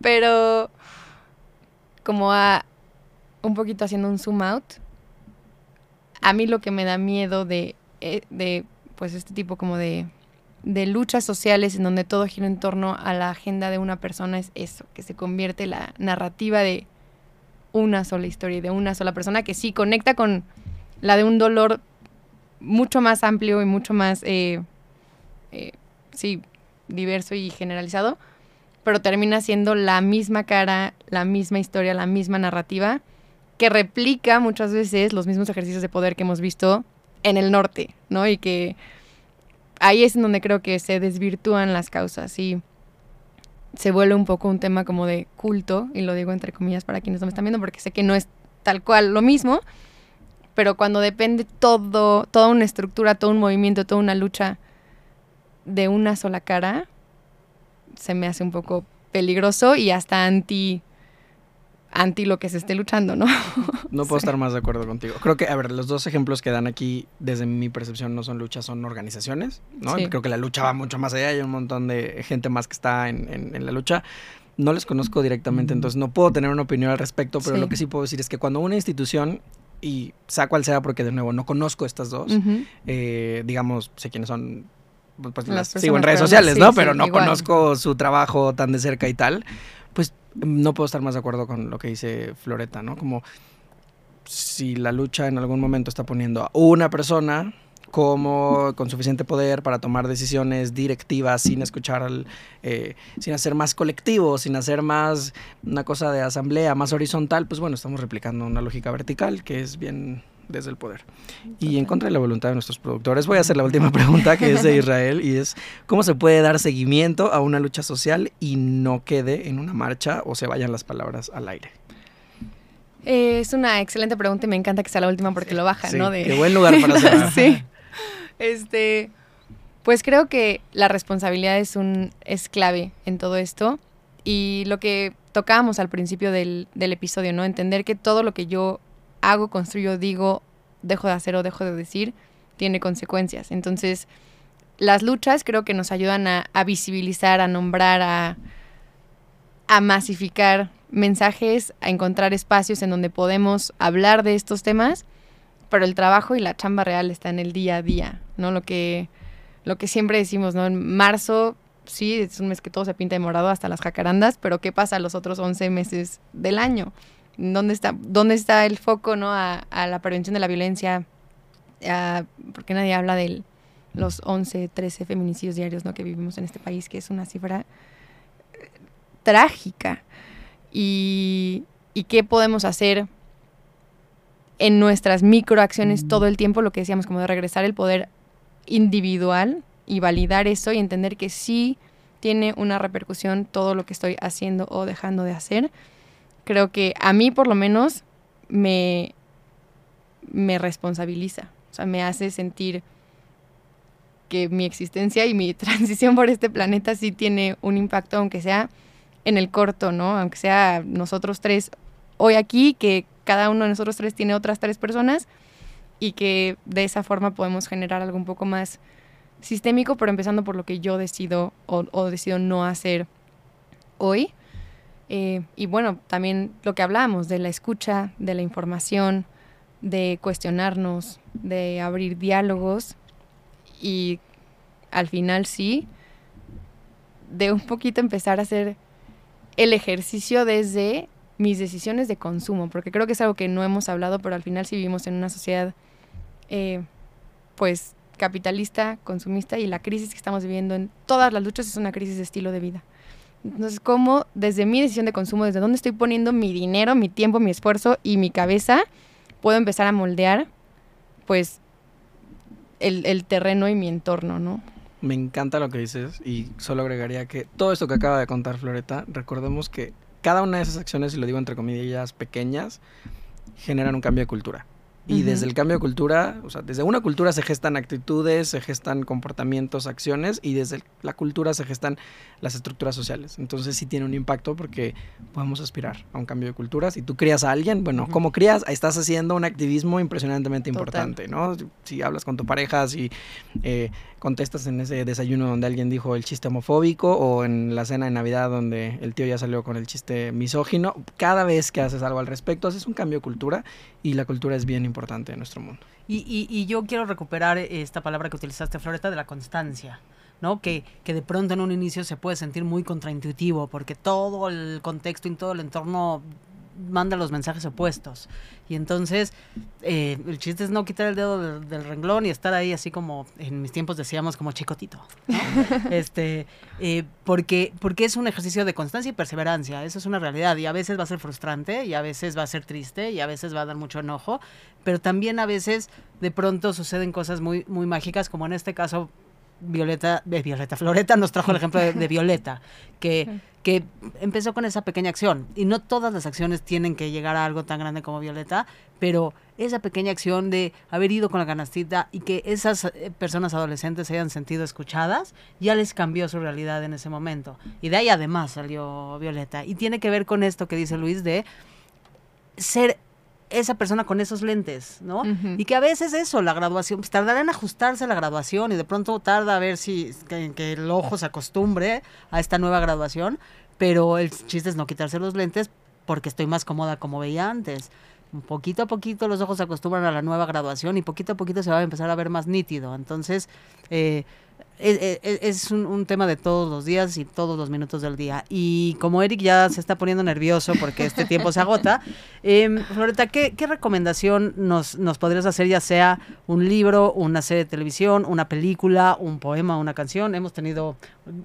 pero como a un poquito haciendo un zoom out, a mí lo que me da miedo de, eh, de pues este tipo como de, de luchas sociales en donde todo gira en torno a la agenda de una persona es eso, que se convierte la narrativa de una sola historia de una sola persona que sí conecta con la de un dolor mucho más amplio y mucho más, eh, eh, sí, diverso y generalizado, pero termina siendo la misma cara, la misma historia, la misma narrativa, que replica muchas veces los mismos ejercicios de poder que hemos visto en el norte, ¿no? Y que ahí es en donde creo que se desvirtúan las causas y se vuelve un poco un tema como de culto, y lo digo entre comillas para quienes no me están viendo, porque sé que no es tal cual lo mismo, pero cuando depende todo, toda una estructura, todo un movimiento, toda una lucha de una sola cara, se me hace un poco peligroso y hasta anti anti lo que se esté luchando, ¿no? No puedo Sí. estar más de acuerdo contigo. Creo que, a ver, los dos ejemplos que dan aquí, desde mi percepción, no son luchas, son organizaciones, ¿no? Sí. Creo que la lucha va mucho más allá, hay un montón de gente más que está en, en- en la lucha. No les conozco directamente, entonces no puedo tener una opinión al respecto, pero Sí. lo que sí puedo decir es que cuando una institución, y sea cual sea, porque de nuevo no conozco estas dos, eh, digamos, sé quiénes son, pues Las las sigo en redes sociales, sí, ¿no? sí, pero no igual. conozco su trabajo tan de cerca y tal, pues no puedo estar más de acuerdo con lo que dice Floreta, ¿no? Como si la lucha en algún momento está poniendo a una persona como con suficiente poder para tomar decisiones directivas sin escuchar al, eh, sin hacer más colectivo, sin hacer más una cosa de asamblea, más horizontal, pues bueno, estamos replicando una lógica vertical que es bien desde el poder. Y en contra de la voluntad de nuestros productores, voy a hacer la última pregunta que es de Israel y es ¿cómo se puede dar seguimiento a una lucha social y no quede en una marcha o se vayan las palabras al aire? Eh, es una excelente pregunta y me encanta que sea la última porque lo baja, Sí, ¿no? De- Qué buen lugar para cerrar. sí. Este, pues creo que la responsabilidad es un es clave en todo esto y lo que tocábamos al principio del, del episodio, ¿no? Entender que todo lo que yo hago, construyo, digo, dejo de hacer o dejo de decir tiene consecuencias. Entonces, las luchas creo que nos ayudan a, visibilizar, a nombrar, a, a masificar mensajes, a encontrar espacios en donde podemos hablar de estos temas pero el trabajo y la chamba real está en el día a día, ¿no? Lo que, lo que siempre decimos, ¿no? En marzo, sí, es un mes que todo se pinta de morado hasta las jacarandas, pero ¿qué pasa los otros 11 meses del año? ¿Dónde está, dónde está el foco, ¿no? A, a la prevención de la violencia, a- porque nadie habla de los 11, 13 feminicidios diarios, ¿no? Que vivimos en este país, que es una cifra eh, trágica. Y, y qué podemos hacer en nuestras microacciones todo el tiempo, lo que decíamos, como de regresar el poder individual y validar eso y entender que sí tiene una repercusión todo lo que estoy haciendo o dejando de hacer. Creo que a mí por lo menos me, me responsabiliza, o sea, me hace sentir que mi existencia y mi transición por este planeta sí tiene un impacto, aunque sea en el corto, ¿no? Aunque sea nosotros tres hoy aquí, que cada uno de nosotros tres tiene otras tres personas y que de esa forma podemos generar algo un poco más sistémico, pero empezando por lo que yo decido o, o decido no hacer hoy. Eh, y bueno, también lo que hablábamos de la escucha, de la información, de cuestionarnos, de abrir diálogos y al final sí, de un poquito empezar a hacer el ejercicio desde mis decisiones de consumo, porque creo que es algo que no hemos hablado, pero al final sí vivimos en una sociedad eh, pues capitalista, consumista y la crisis que estamos viviendo en todas las luchas es una crisis de estilo de vida. Entonces, ¿cómo desde mi decisión de consumo, desde dónde estoy poniendo mi dinero, mi tiempo, mi esfuerzo y mi cabeza, puedo empezar a moldear, pues, el, el terreno y mi entorno, ¿no? Me encanta lo que dices y solo agregaría que todo esto que acaba de contar Floreta, recordemos que cada una de esas acciones, y lo digo entre comillas pequeñas, generan un cambio de cultura. Y desde el cambio de cultura, o sea, desde una cultura se gestan actitudes, se gestan comportamientos, acciones, y desde la cultura se gestan las estructuras sociales. Entonces sí tiene un impacto porque podemos aspirar a un cambio de cultura. Si tú crías a alguien, bueno, como crías, estás haciendo un activismo impresionantemente importante, ¿no? Si hablas con tu pareja, si eh, contestas en ese desayuno donde alguien dijo el chiste homofóbico o en la cena de Navidad donde el tío ya salió con el chiste misógino, cada vez que haces algo al respecto, haces un cambio de cultura y la cultura es bien importante en nuestro mundo. Y, y, yo quiero recuperar esta palabra que utilizaste, Floreta, de la constancia. ¿no? Que, que de pronto en un inicio se puede sentir muy contraintuitivo porque todo el contexto y todo el entorno manda los mensajes opuestos. Y entonces, eh, el chiste es no quitar el dedo del, renglón y estar ahí así como en mis tiempos decíamos como chicotito. este, eh, porque, porque es un ejercicio de constancia y perseverancia. Eso es una realidad. Y a veces va a ser frustrante, y a veces va a ser triste, y a veces va a dar mucho enojo. Pero también a veces de pronto suceden cosas muy, muy mágicas, como en este caso Violeta, de Violeta Floreta nos trajo el ejemplo de, Violeta, que, que empezó con esa pequeña acción. Y no todas las acciones tienen que llegar a algo tan grande como Violeta, pero esa pequeña acción de haber ido con la canastita y que esas eh, personas adolescentes se hayan sentido escuchadas, ya les cambió su realidad en ese momento. Y de ahí además salió Violeta. Y tiene que ver con esto que dice Luis de ser esa persona con esos lentes, ¿no? Y que a veces eso, la graduación, pues tardará en ajustarse a la graduación y de pronto tarda a ver si que, el ojo se acostumbre a esta nueva graduación, pero el chiste es no quitarse los lentes porque estoy más cómoda como veía antes. Poquito a poquito los ojos se acostumbran a la nueva graduación y poquito a poquito se va a empezar a ver más nítido. Entonces, eh, es, un, tema de todos los días y todos los minutos del día. Y como Eric ya se está poniendo nervioso porque este tiempo se agota, eh, Floreta, ¿qué, recomendación nos, nos, podrías hacer, ya sea un libro, una serie de televisión, una película, un poema, una canción? Hemos tenido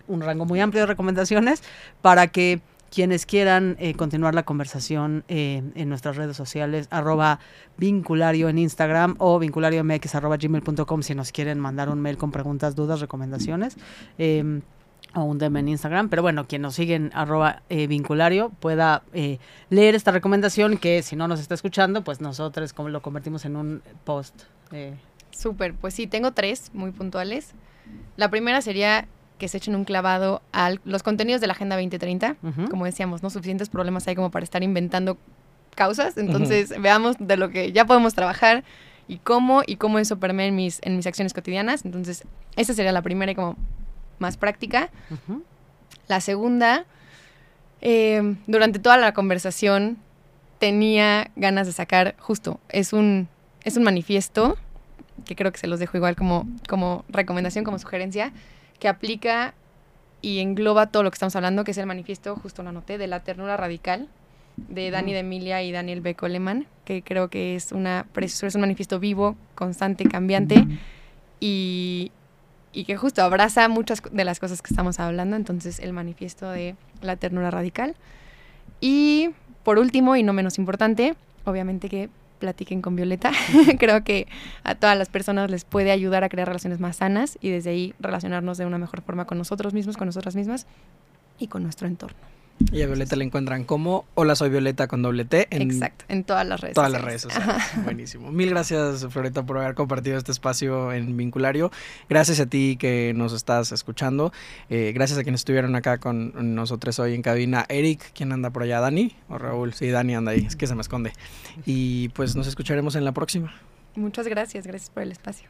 un rango muy amplio de recomendaciones para que quienes quieran eh, continuar la conversación eh, en nuestras redes sociales, arroba vinculario en Instagram o vinculariomx arroba gmail.com si nos quieren mandar un mail con preguntas, dudas, recomendaciones. Em, o un DM en Instagram, pero bueno, quien nos sigue en arroba eh, vinculario pueda leer esta recomendación que si no nos está escuchando, pues nosotros como lo convertimos en un post. Súper, pues sí, tengo tres muy puntuales. La primera sería que se echen un clavado a los contenidos de la Agenda 2030. Como decíamos, no suficientes problemas hay como para estar inventando causas. Entonces, veamos de lo que ya podemos trabajar y cómo y cómo eso permea en mis, en mis acciones cotidianas. Entonces, esa sería la primera y como más práctica. La segunda, eh, durante toda la conversación tenía ganas de sacar, justo, es un, es un manifiesto que creo que se los dejo igual como, como recomendación, como sugerencia, que aplica y engloba todo lo que estamos hablando, que es el manifiesto, justo lo anoté, de la ternura radical de Dani de Emilia y Daniel B. Coleman, que creo que es, una, es un manifiesto vivo, constante, cambiante y, y que justo abraza muchas de las cosas que estamos hablando, entonces el manifiesto de la ternura radical. Y por último, y no menos importante, obviamente que platiquen con Violeta. Creo que a todas las personas les puede ayudar a crear relaciones más sanas y desde ahí relacionarnos de una mejor forma con nosotros mismos, con nosotras mismas y con nuestro entorno. Y a Violeta le encuentran como Hola, soy Violeta con doble T. En Exacto, en todas las redes todas las redes sociales. Buenísimo. Mil gracias, Floreta, por haber compartido este espacio en Vinculario. Gracias a ti que nos estás escuchando. Eh, gracias a quienes estuvieron acá con nosotros hoy en cabina. Eric, ¿quién anda por allá? ¿Dani o Raúl? Sí, Dani anda ahí, es que se me esconde. Y pues nos escucharemos en la próxima. Muchas gracias, gracias por el espacio.